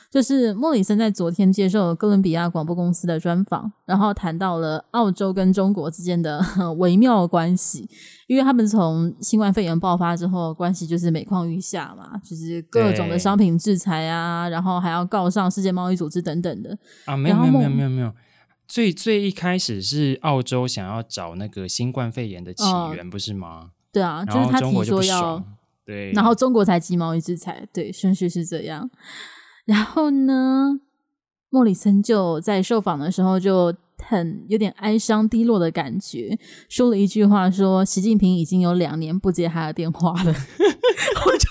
Speaker 8: 就是莫里森在昨天接受哥伦比亚广播公司的专访，然后谈到了澳洲跟中国之间的 微妙关系，因为他们从新冠肺炎爆发之后，关系就是每况愈下嘛，就是各种的商品制裁啊，然后还要告上世界贸易组织等等的
Speaker 7: 啊，没有没有没有没有没有，最最一开始是澳洲想要找那个新冠肺炎的起源，哦、不是吗？
Speaker 8: 对啊，就是他提说要。
Speaker 7: 对，
Speaker 8: 然后中国才鸡毛一制裁，对，顺序是这样。然后呢，莫里森就在受访的时候就很有点哀伤低落的感觉，说了一句话说，说习近平已经有两年不接他的电话了。我就。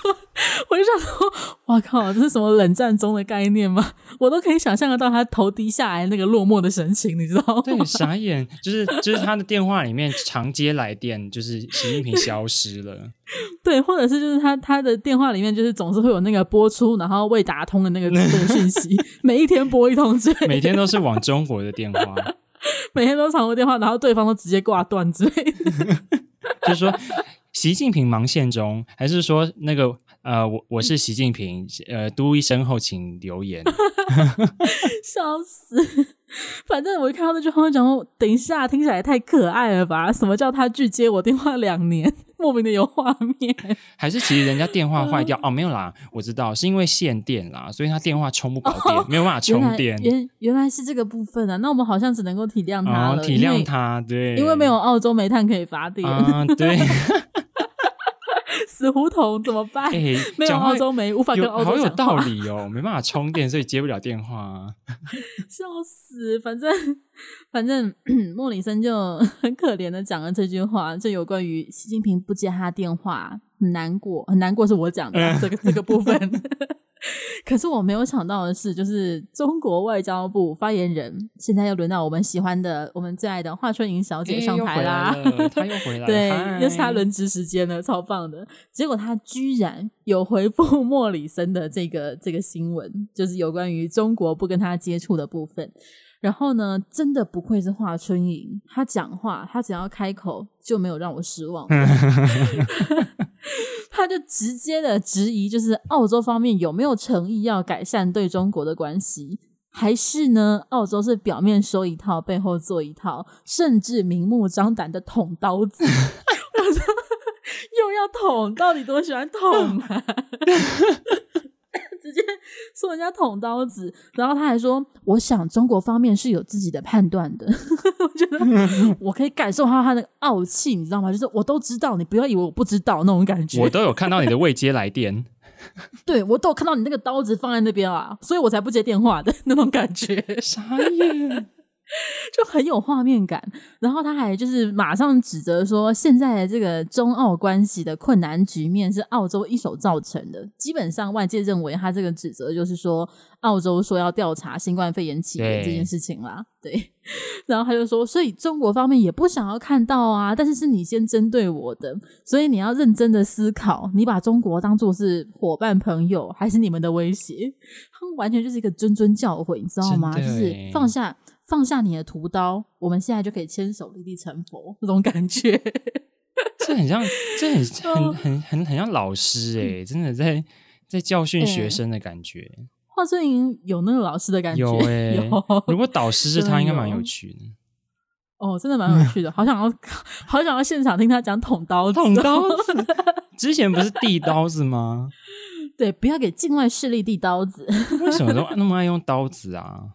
Speaker 8: 我就想说，哇靠，这是什么冷战中的概念吗？我都可以想象得到他头低下来那个落寞的神情，你知道吗？
Speaker 7: 对，傻眼，就是就是他的电话里面常接来电，就是习近平消失了。
Speaker 8: 对，或者是就是他他的电话里面就是总是会有那个播出然后未打通的那个那个讯息，每一天拨一通之类，
Speaker 7: 每天都是往中国的电话，
Speaker 8: 每天都长途电话，然后对方都直接挂断之类的。
Speaker 7: 就是说习近平忙线中，还是说那个？呃，我我是习近平，呃，嘟一声后请留言，
Speaker 8: 笑死！反正我一看到那句话，我讲说，等一下，听起来太可爱了吧？什么叫他拒接我电话两年？莫名的有画面，
Speaker 7: 还是其实人家电话坏掉？哦，没有啦，我知道是因为限电啦，所以他电话充不饱电，哦，没有办法充电。
Speaker 8: 原来原来是这个部分啊！那我们好像只能够体谅他了，
Speaker 7: 哦，体谅他，对，
Speaker 8: 因为没有澳洲煤炭可以发电，
Speaker 7: 啊，对。
Speaker 8: 死胡同怎么办？欸、没有澳洲没，无法跟澳洲。
Speaker 7: 好有道理哦，没办法充电，所以接不了电话，啊。
Speaker 8: 笑死！反正反正 莫里森就 很可怜的讲了这句话，就有关于习近平不接他电话，很难过，很难过是我讲的，嗯、这个这个部分。可是我没有想到的是，就是中国外交部发言人现在又轮到我们喜欢的、我们最爱的华春莹小姐上台啦！
Speaker 7: 她又回来了，
Speaker 8: 对，又是她轮值时间了，超棒的。结果她居然有回复 莫里森的这个这个新闻，就是有关于中国不跟他接触的部分。然后呢，真的不愧是华春莹，她讲话，她只要开口就没有让我失望。他就直接的质疑，就是澳洲方面有没有诚意要改善对中国的关系，还是呢，澳洲是表面说一套，背后做一套，甚至明目张胆的捅刀子。我说 又要捅，到底多喜欢捅啊？直接说人家捅刀子，然后他还说：“我想中国方面是有自己的判断的。”我觉得 我可以感受到他那个傲气，你知道吗？就是我都知道，你不要以为我不知道那种感觉。
Speaker 7: 我都有看到你的未接来电，
Speaker 8: 对，我都有看到你那个刀子放在那边啊，所以我才不接电话的那种感觉。
Speaker 7: 啥呀？
Speaker 8: 就很有画面感，然后他还就是马上指责说，现在的这个中澳关系的困难局面是澳洲一手造成的。基本上外界认为他这个指责就是说，澳洲说要调查新冠肺炎起源这件事情啦。对，对，然后他就说，所以中国方面也不想要看到啊，但是是你先针对我的，所以你要认真的思考，你把中国当做是伙伴朋友，还是你们的威胁？他们完全就是一个谆谆教诲，你知道吗？就是放下。放下你的屠刀，我们现在就可以牵手立地成佛，那种感觉。
Speaker 7: 这很像，这很很很很很像老师哎、欸，真的在在教训学生的感觉。
Speaker 8: 华春莹有那个老师的感觉，
Speaker 7: 有哎、欸。如果导师是他，应该蛮有趣的。
Speaker 8: 哦，真的蛮有趣的，好想要好想要现场听他讲捅刀子，
Speaker 7: 捅刀子。之前不是递刀子吗？
Speaker 8: 对，不要给境外势力递刀子。
Speaker 7: 为什么都那么爱用刀子啊？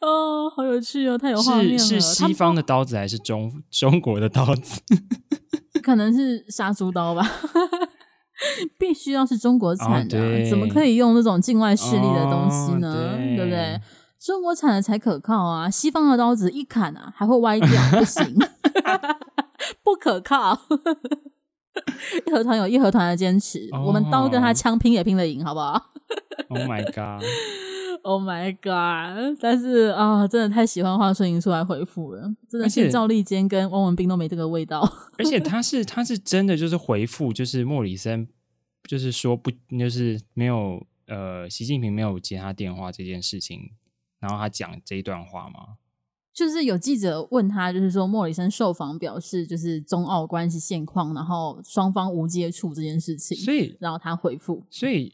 Speaker 8: 哦，好有趣哦，太有画面了。
Speaker 7: 是是西方的刀子还是中中国的刀子？
Speaker 8: 可能是杀猪刀吧，必须要是中国产的，啊，怎么可以用那种境外势力的东西呢？哦、对，对不对？中国产的才可靠啊！西方的刀子一砍啊，还会歪掉，不行，不可靠。义和团有义和团的坚持，oh. 我们刀跟他枪拼也拼得赢，好不好
Speaker 7: ？Oh my god!
Speaker 8: Oh my god! 但是啊，真的太喜欢华春莹出来回复了，真的是赵立坚跟汪文斌都没这个味道。
Speaker 7: 而且 他是他是真的就是回复，就是莫里森，就是说不就是没有呃，习近平没有接他电话这件事情，然后他讲这一段话吗？
Speaker 8: 就是有记者问他，就是说莫里森受访表示，就是中澳关系现况，然后双方无接触这件事情，
Speaker 7: 所以
Speaker 8: 然后他回复，
Speaker 7: 所以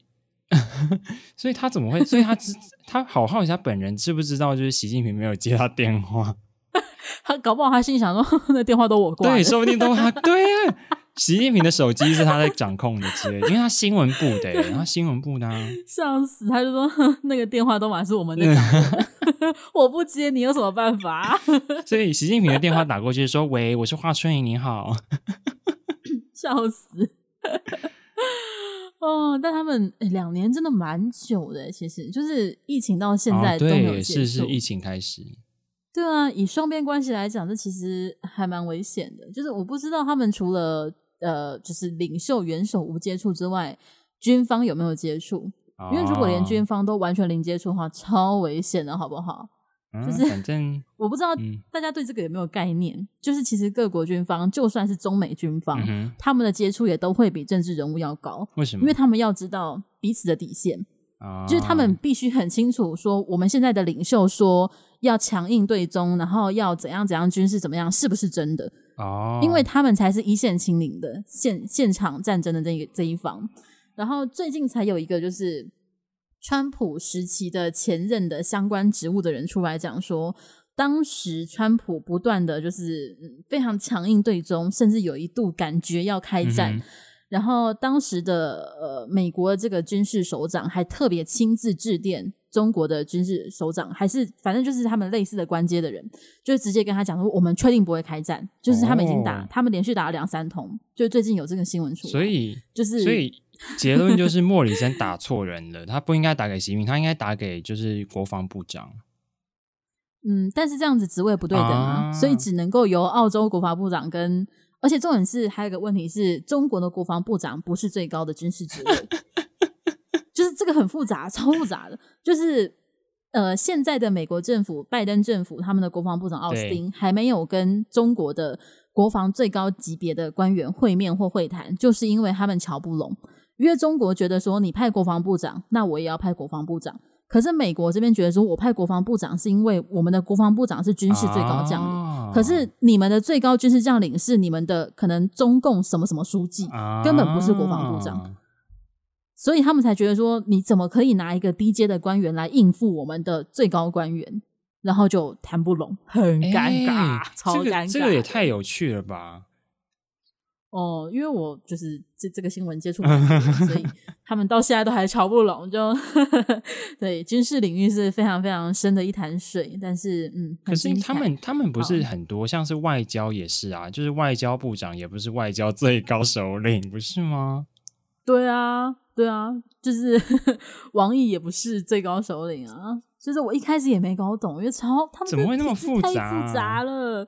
Speaker 7: 所以他怎么会？所以他知 他好好奇他本人知不知道，就是习近平没有接他电话，
Speaker 8: 他搞不好他心里想说，那电话都我挂，
Speaker 7: 对，说不定都他对啊。习近平的手机是他在掌控的之类，因为他新闻部的，他新闻部的，啊，
Speaker 8: 笑死，他就说那个电话都满是我们在掌控的，我不接，你有什么办法？
Speaker 7: 所以习近平的电话打过去说：“喂，我是华春莹，你好。”
Speaker 8: 笑死。哦，但他们两年真的蛮久的，其实就是疫情到现在都没有结束，哦，
Speaker 7: 是是疫情开始。
Speaker 8: 对啊，以双边关系来讲，这其实还蛮危险的。就是我不知道他们除了。呃，就是领袖元首无接触之外，军方有没有接触？哦、因为如果连军方都完全零接触的话，超危险的，好不好？嗯、就是反正 我不知道大家对这个有没有概念。嗯、就是其实各国军方，就算是中美军方，嗯、他们的接触也都会比政治人物要高。
Speaker 7: 为什么？
Speaker 8: 因为他们要知道彼此的底线，哦、就是他们必须很清楚说，我们现在的领袖说要强硬对中，然后要怎样怎样军事怎么样，是不是真的？哦，因为他们才是一线亲临的现现场战争的这个这一方，然后最近才有一个就是川普时期的前任的相关职务的人出来讲说，当时川普不断的就是非常强硬对中，甚至有一度感觉要开战，嗯、然后当时的呃美国这个军事首长还特别亲自致电。中国的军事首长还是反正就是他们类似的官阶的人，就直接跟他讲说，我们确定不会开战，就是他们已经打，哦、他们连续打了两三通，就最近有这个新闻出来，
Speaker 7: 所以
Speaker 8: 就是
Speaker 7: 所以结论就是莫里森打错人了，他不应该打给习近平，他应该打给就是国防部长。
Speaker 8: 嗯，但是这样子职位不对等啊，啊所以只能够由澳洲国防部长跟，而且重点是还有一个问题是中国的国防部长不是最高的军事职位。就是这个很复杂，超复杂的。就是呃，现在的美国政府，拜登政府，他们的国防部长奥斯汀还没有跟中国的国防最高级别的官员会面或会谈，就是因为他们瞧不拢。因为中国觉得说，你派国防部长，那我也要派国防部长。可是美国这边觉得说，我派国防部长是因为我们的国防部长是军事最高将领，啊、可是你们的最高军事将领是你们的可能中共什么什么书记，啊、根本不是国防部长。所以他们才觉得说，你怎么可以拿一个低阶的官员来应付我们的最高官员，然后就谈不拢，很尴尬，欸、超尴尬、这个。这个也
Speaker 7: 太有趣了吧？
Speaker 8: 哦，因为我就是这这个新闻接触很多，所以 他们到现在都还乔不拢，就 对军事领域是非常非常深的一潭水。但是，嗯，
Speaker 7: 可是他们他们不是很多，像是外交也是啊，就是外交部长也不是外交最高首领，不是吗？
Speaker 8: 对啊。对啊，就是 王毅也不是最高首领啊。就是我一开始也没搞懂，因为超他们
Speaker 7: 怎么会那么复杂？太
Speaker 8: 复杂了。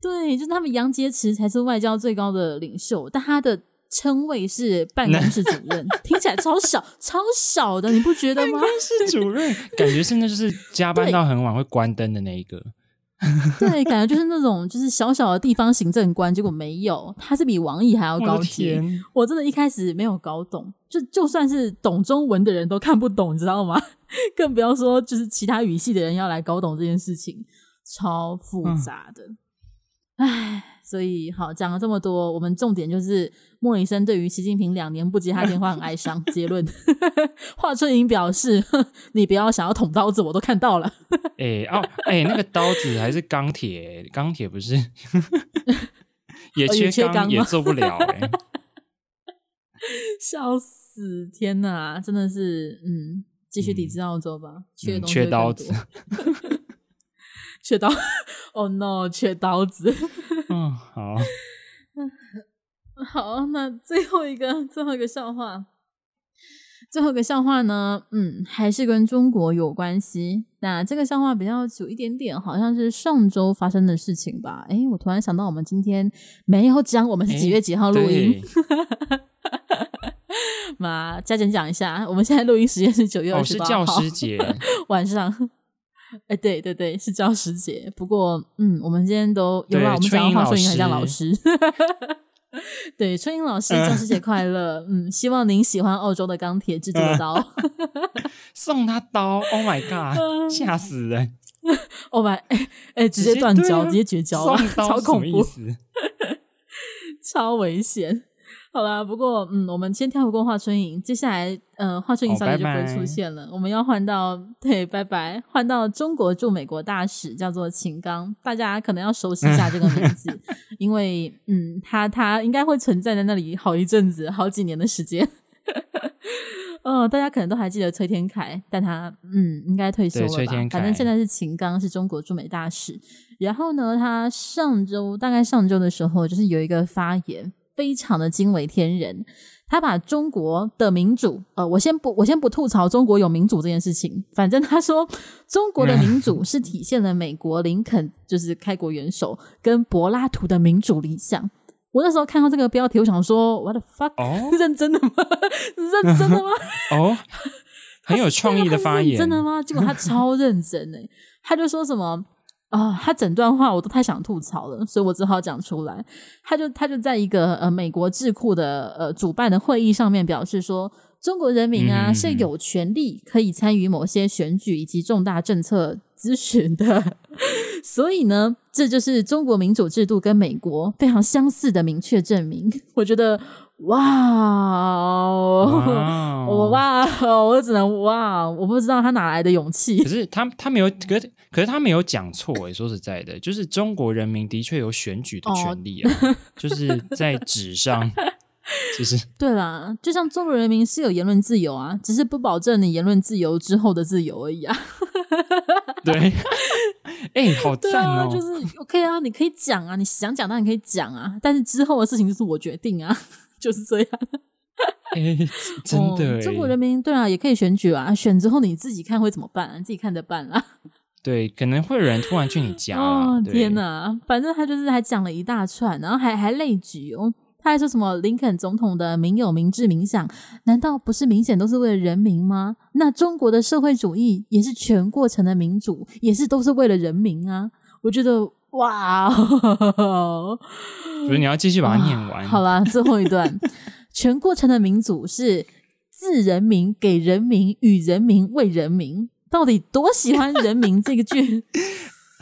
Speaker 8: 对，就是他们杨洁篪才是外交最高的领袖，但他的称谓是办公室主任，听起来超小、超小的，你不觉得吗？办公
Speaker 7: 室主任感觉现在就是加班到很晚会关灯的那一个。
Speaker 8: 对，感觉就是那种就是小小的地方行政官，结果没有，他是比王毅还要高级。我，我真的一开始没有搞懂，就就算是懂中文的人都看不懂，你知道吗？更不要说就是其他语系的人要来搞懂这件事情，超复杂的。唉、嗯。所以好，讲了这么多，我们重点就是莫里森对于习近平两年不接他电话很哀伤。结论，华春莹表示：“ 你不要想要捅刀子，我都看到了。
Speaker 7: 欸 ”哎哦，哎、欸，那个刀子还是钢铁，钢铁不是也缺钢也做不了
Speaker 8: 笑死！天哪，真的是嗯，继续抵制澳洲吧，缺、
Speaker 7: 嗯、缺刀子。
Speaker 8: 缺刀，哦、oh、no，缺刀子。
Speaker 7: 嗯，好。
Speaker 8: 好，那最后一个最后一个笑话，最后一个笑话呢，嗯，还是跟中国有关系。那这个笑话比较久一点点，好像是上周发生的事情吧？哎，我突然想到，我们今天没有讲我们是几月几号录音。妈，加减讲一下，我们现在录音时间是九月二十八号，
Speaker 7: 哦，是教师节
Speaker 8: 晚上。哎，对对对，是教师节。不过，嗯，我们今天都有让我们讲话，春英很像老师。对，春英老师，教师节快乐！嗯，希望您喜欢澳洲的钢铁制作的刀，
Speaker 7: 送他刀。Oh my god，吓死人
Speaker 8: ！Oh my，哎哎，直接断交，直接绝交了，超恐怖，超危险。好啦，不过嗯，我们先跳过华春莹，接下来呃，华春莹小姐就不会出现了。哦、拜拜，我们要换到对，拜拜，换到中国驻美国大使叫做秦刚，大家可能要熟悉一下这个名字，因为嗯，他他应该会存在在那里好一阵子，好几年的时间。哦，大家可能都还记得崔天凯，但他嗯，应该退休了吧？反正现在是秦刚，是中国驻美大使。然后呢，他上周大概上周的时候，就是有一个发言。非常的惊为天人，他把中国的民主，呃，我先不，我先不吐槽中国有民主这件事情。反正他说，中国的民主是体现了美国林肯就是开国元首跟柏拉图的民主理想。我那时候看到这个标题，我想说，What the fuck？哦，认真的吗？认真的吗？
Speaker 7: 哦，很有创意的发言，
Speaker 8: 真的吗？结果他超认真诶，他就说什么？啊、他整段话我都太想吐槽了，所以我只好讲出来。他就他就在一个呃美国智库的呃主办的会议上面表示说，中国人民啊、嗯、是有权利可以参与某些选举以及重大政策咨询的，所以呢，这就是中国民主制度跟美国非常相似的明确证明。我觉得。哇哦！我哇，我只能哇！我不知道他哪来的勇气。
Speaker 7: 可是他他没有，可是可是他没有讲错诶。说实在的，就是中国人民的确有选举的权利啊，哦、就是在纸上，就是
Speaker 8: 对啦，就像中国人民是有言论自由啊，只是不保证你言论自由之后的自由而已啊。
Speaker 7: 对，哎、欸，好赞哦！
Speaker 8: 啊、就是 OK 啊，你可以讲啊，你想讲当然可以讲啊，但是之后的事情就是我决定啊。就是这样，
Speaker 7: 哎、欸，真的、哦，
Speaker 8: 中国人民对啊，也可以选举啊，选之后你自己看会怎么办、啊，你自己看着办啦。
Speaker 7: 对，可能会有人突然去你家。
Speaker 8: 哦，天哪，反正他就是还讲了一大串，然后还还类举哦，他还说什么林肯总统的民有、民治、民享，难道不是明显都是为了人民吗？那中国的社会主义也是全过程的民主，也是都是为了人民啊。我觉得。哇哦！
Speaker 7: 所以你要继续把它念完。
Speaker 8: 好啦，最后一段，全过程的民主是自人民给人民与人民为人民。到底多喜欢人民这个句？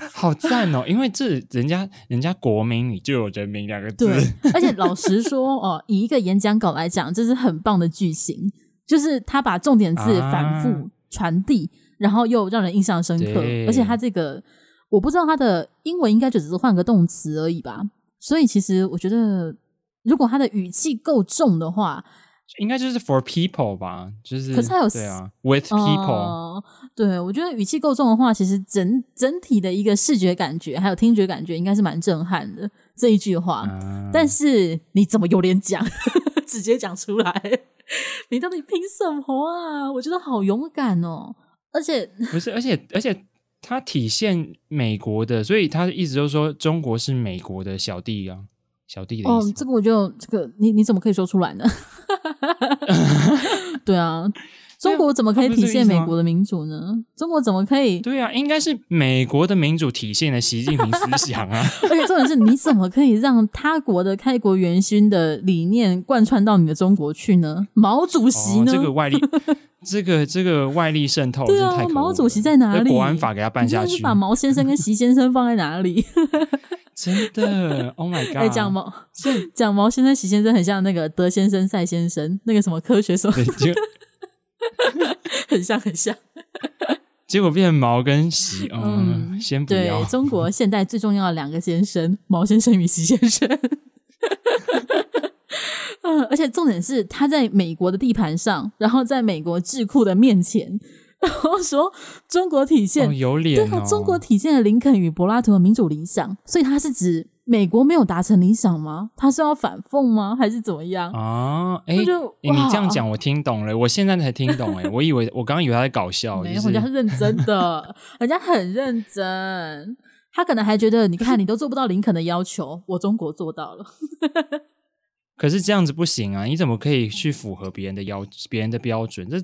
Speaker 7: 好赞哦！因为这人家人家国民你就有人民两个字。
Speaker 8: 对，而且老实说哦，以一个演讲稿来讲，这是很棒的句型，就是他把重点字反复传递，啊、然后又让人印象深刻，而且他这个。我不知道他的英文应该就只是换个动词而已吧，所以其实我觉得，如果他的语气够重的话，
Speaker 7: 应该就是 for people 吧，就是。
Speaker 8: 可是他有
Speaker 7: 对啊，with people，
Speaker 8: 呃、对，我觉得语气够重的话，其实整整体的一个视觉感觉还有听觉感觉应该是蛮震撼的这一句话。嗯、但是你怎么有脸讲，直接讲出来？你到底凭什么啊？我觉得好勇敢哦，而且
Speaker 7: 不是，而且而且。它体现美国的，所以他的意思就是说，中国是美国的小弟啊，小弟的意思。
Speaker 8: 哦，这个我就这个，你你怎么可以说出来呢？对啊，中国怎么可以体现美国的民主呢？中国怎么可以？
Speaker 7: 对啊，应该是美国的民主体现了习近平思想啊。
Speaker 8: 而且重点是，你怎么可以让他国的开国元勋的理念贯穿到你的中国去呢？毛主席呢？
Speaker 7: 哦、这个外力。这个这个外力渗透，对啊，
Speaker 8: 毛主席在哪里？
Speaker 7: 国安法给他办下去，
Speaker 8: 是把毛先生跟习先生放在哪里？
Speaker 7: 真的，Oh my God！
Speaker 8: 哎，讲毛，讲 毛先生、习先生很像那个德先生、赛先生，那个什么科学所，很像很像。
Speaker 7: 结果变成毛跟习，嗯，嗯先不要。
Speaker 8: 对，中国现代最重要的两个先生，毛先生与习先生。嗯，而且重点是他在美国的地盘上，然后在美国智库的面前，然后说中国体现、
Speaker 7: 哦、有脸、哦，
Speaker 8: 对啊，中国体现了林肯与柏拉图的民主理想，所以他是指美国没有达成理想吗？他是要反讽吗？还是怎么样？
Speaker 7: 啊，哎、欸，欸、你这样讲我听懂了，我现在才听懂、欸，哎，我以为我刚刚以为他在搞笑，
Speaker 8: 没有，
Speaker 7: 就是、
Speaker 8: 人家认真的，人家很认真，他可能还觉得，你看你都做不到林肯的要求，我中国做到了。
Speaker 7: 可是这样子不行啊！你怎么可以去符合别人的要别人的标准？这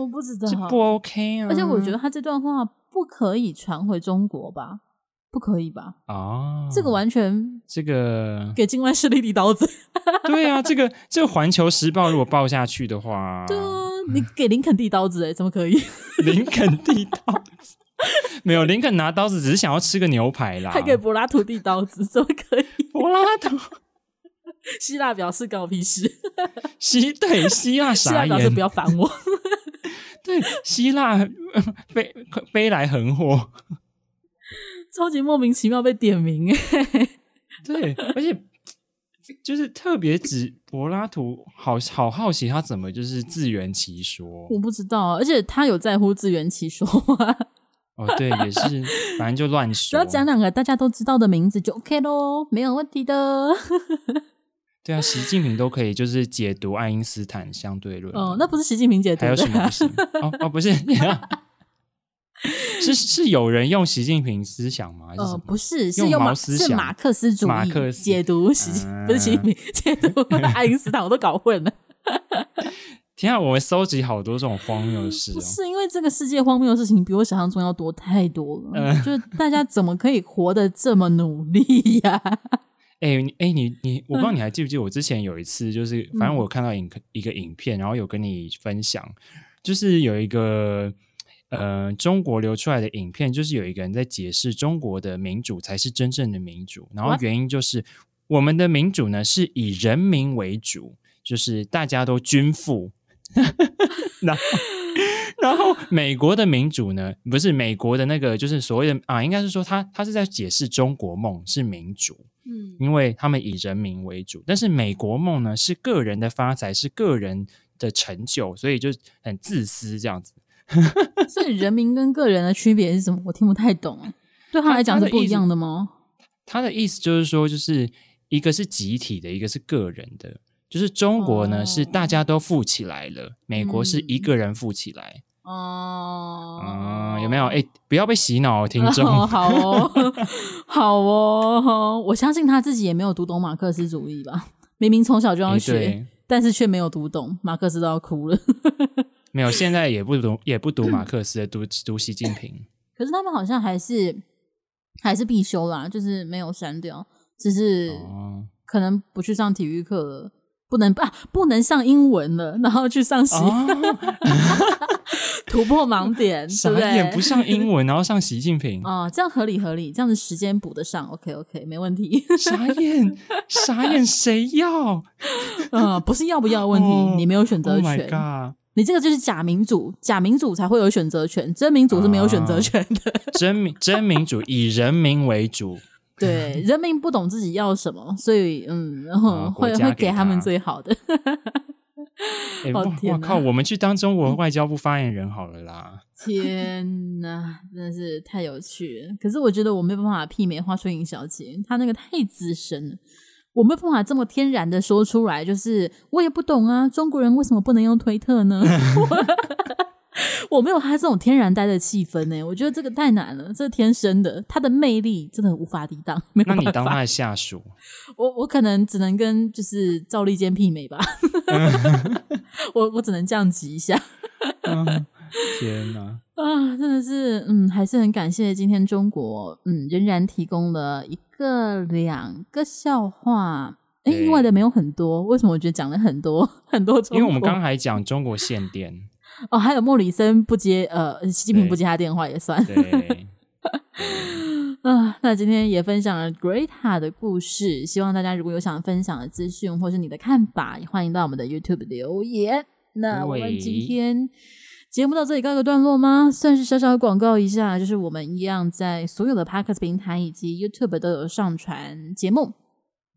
Speaker 8: 我不知道，
Speaker 7: 这不 OK 啊！
Speaker 8: 而且我觉得他这段话不可以传回中国吧？不可以吧？
Speaker 7: 啊，
Speaker 8: 这个完全
Speaker 7: 这个
Speaker 8: 给境外势力递刀子。
Speaker 7: 对啊，这个这个《环球时报》如果报下去的话，
Speaker 8: 对啊，你给林肯递刀子哎，怎么可以？
Speaker 7: 林肯递刀子 没有，林肯拿刀子只是想要吃个牛排啦，
Speaker 8: 还给柏拉图递刀子，怎么可以？
Speaker 7: 柏拉图。
Speaker 8: 希腊表示关我屁事。
Speaker 7: 希对希腊希腊表示
Speaker 8: 不要烦我。
Speaker 7: 对希腊飞飞来横祸，
Speaker 8: 超级莫名其妙被点名哎。
Speaker 7: 对，而且就是特别指柏拉图，好好好奇他怎么就是自圆其说。
Speaker 8: 我不知道，而且他有在乎自圆其说吗？
Speaker 7: 哦，对，也是，反正就乱说。
Speaker 8: 只要讲两个大家都知道的名字就 OK 喽，没有问题的。
Speaker 7: 对啊，习近平都可以就是解读爱因斯坦相对论。
Speaker 8: 哦，那不是习近平解读，
Speaker 7: 还有什么不行？哦哦，不是，是是有人用习近平思想吗？
Speaker 8: 哦，不是，是
Speaker 7: 用
Speaker 8: 用
Speaker 7: 毛思想，
Speaker 8: 是马克思主义解读习，
Speaker 7: 嗯、
Speaker 8: 不是习近平解读 爱因斯坦，我都搞混了。
Speaker 7: 天啊，我们搜集好多这种荒谬的事哦！
Speaker 8: 不是因为这个世界荒谬的事情比我想象中要多太多了，嗯、就是大家怎么可以活得这么努力呀、啊？
Speaker 7: 哎、欸，哎、欸，你你，我不知道你还记不记得，我之前有一次，就是反正我看到影、嗯、一个影片，然后有跟你分享，就是有一个呃中国流出来的影片，就是有一个人在解释中国的民主才是真正的民主，然后原因就是我们的民主呢是以人民为主，就是大家都均富，然后 然后美国的民主呢，不是美国的那个，就是所谓的啊，应该是说他他是在解释中国梦是民主。嗯，因为他们以人民为主，但是美国梦呢是个人的发财，是个人的成就，所以就很自私这样子。
Speaker 8: 所以人民跟个人的区别是什么？我听不太懂。对他来讲是不一样的吗？
Speaker 7: 他的意思就是说，就是一个是集体的，一个是个人的。就是中国呢、哦、是大家都富起来了，美国是一个人富起来。嗯
Speaker 8: 哦，
Speaker 7: 嗯，有没有？哎、欸，不要被洗脑，听众、
Speaker 8: 哦。好哦，好哦，我相信他自己也没有读懂马克思主义吧？明明从小就要学，欸、但是却没有读懂，马克思都要哭了。
Speaker 7: 没有，现在也不读，也不读马克思，读读习近平。
Speaker 8: 可是他们好像还是还是必修啦，就是没有删掉，只是可能不去上体育课了。不能啊，不能上英文了，然后去上习，哦、突破盲点，对不对？
Speaker 7: 也不上英文，然后上习近平，
Speaker 8: 哦，这样合理合理，这样子时间补得上，OK OK，没问题。
Speaker 7: 傻眼，傻眼，谁要？
Speaker 8: 嗯，不是要不要的问题，哦、你没有选择权。
Speaker 7: Oh
Speaker 8: 你这个就是假民主，假民主才会有选择权，真民主是没有选择权的。
Speaker 7: 啊、真民真民主以人民为主。
Speaker 8: 对，人民不懂自己要什么，所以嗯，然后、嗯、会会给他们最好的。
Speaker 7: 欸 我我靠，我们去当中国外交部发言人好了啦！
Speaker 8: 天哪，真的是太有趣了。可是我觉得我没办法媲美华春莹小姐，她那个太资深了，我没办法这么天然的说出来。就是我也不懂啊，中国人为什么不能用推特呢？我没有他这种天然呆的气氛呢，我觉得这个太难了，这是天生的，他的魅力真的无法抵挡。没有。
Speaker 7: 那你当他的下属，
Speaker 8: 我我可能只能跟就是赵立坚媲美吧，我我只能降级一下。
Speaker 7: 嗯、天哪
Speaker 8: 啊，真的是嗯，还是很感谢今天中国嗯仍然提供了一个两个笑话，哎，意外的没有很多，为什么我觉得讲了很多很多？
Speaker 7: 因为我们刚才讲中国限电。
Speaker 8: 哦，还有莫里森不接，呃，习近平不接他电话也算。
Speaker 7: 对。
Speaker 8: 啊，那今天也分享了 Greta 的故事，希望大家如果有想分享的资讯或是你的看法，也欢迎到我们的 YouTube 留言。那我们今天节目到这里告一个段落吗？算是小小的广告一下，就是我们一样在所有的 Podcast 平台以及 YouTube 都有上传节目。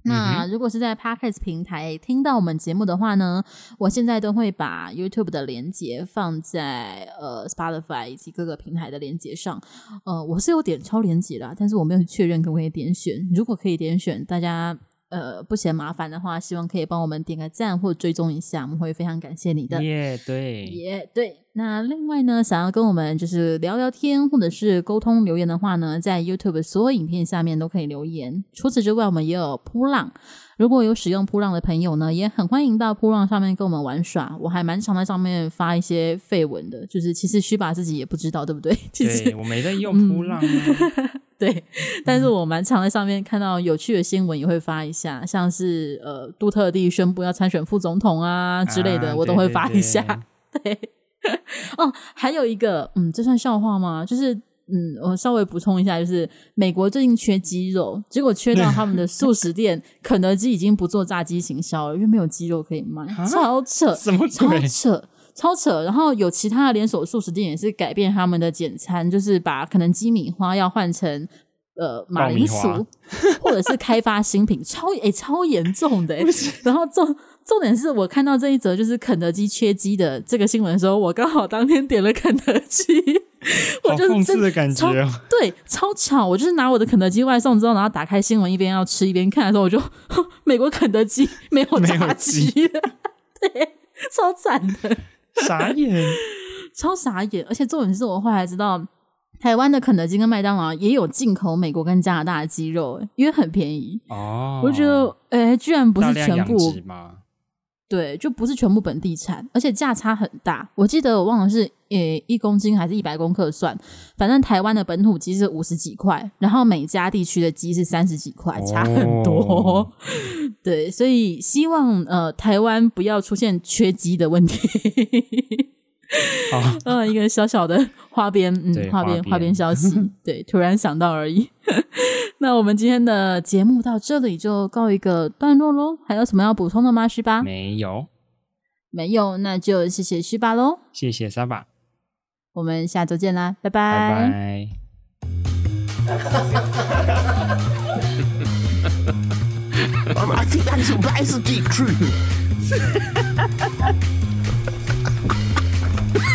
Speaker 8: 那如果是在 Podcast 平台听到我们节目的话呢，我现在都会把 YouTube 的连接放在呃 Spotify 以及各个平台的连接上。呃，我是有点超连接啦，但是我没有确认可不可以点选。如果可以点选，大家。呃，不嫌麻烦的话，希望可以帮我们点个赞或追踪一下，我们会非常感谢你的。
Speaker 7: 耶、yeah，对，
Speaker 8: 耶，对。那另外呢，想要跟我们就是聊聊天或者是沟通留言的话呢，在 YouTube 所有影片下面都可以留言。除此之外，我们也有扑浪，如果有使用扑浪的朋友呢，也很欢迎到扑浪上面跟我们玩耍。我还蛮常在上面发一些废文的，就是其实须把自己也不知道，对不对？其实
Speaker 7: 对，我没在用扑浪、啊。
Speaker 8: 对，但是我蛮常在上面看到有趣的新闻，也会发一下，像是呃，杜特地宣布要参选副总统啊之类的，啊、我都会发一下。对，对，对，哦，还有一个，嗯，这算笑话吗？就是，嗯，我稍微补充一下，就是美国最近缺鸡肉，结果缺到他们的素食店，肯德基已经不做炸鸡行销了，因为没有鸡肉可以卖，超扯，
Speaker 7: 什么
Speaker 8: 超扯。超扯，然后有其他的连锁素食店也是改变他们的简餐，就是把可能鸡米花要换成呃马铃薯，或者是开发新品，超诶、欸、超严重的、欸。然后重重点是我看到这一则就是肯德基缺鸡的这个新闻的时候，我刚好当天点了肯德基，我就是
Speaker 7: 真的感觉、哦，
Speaker 8: 对，超巧。我就是拿我的肯德基外送之后，然后打开新闻一边要吃一边看的时候，我就美国肯德基 没有炸鸡了，对，超惨的。
Speaker 7: 傻眼，
Speaker 8: 超傻眼！而且重点是我后来知道，台湾的肯德基跟麦当劳也有进口美国跟加拿大的鸡肉，因为很便宜
Speaker 7: 哦。
Speaker 8: 我就觉得，哎、欸，居然不是全部。对，就不是全部本地产，而且价差很大。我记得我忘了是呃一公斤还是一百公克算，反正台湾的本土鸡是五十几块，然后每家地区的鸡是三十几块，差很多。哦、对，所以希望呃台湾不要出现缺鸡的问题。啊、哦，一个小小的花边，嗯，花边花边消息，对，突然想到而已。那我们今天的节目到这里就告一个段落喽。还有什么要补充的吗？须巴？
Speaker 7: 没有，
Speaker 8: 没有，那就谢谢须巴喽。
Speaker 7: 谢谢沙巴，
Speaker 8: 我们下周见啦，拜拜。
Speaker 7: 拜拜。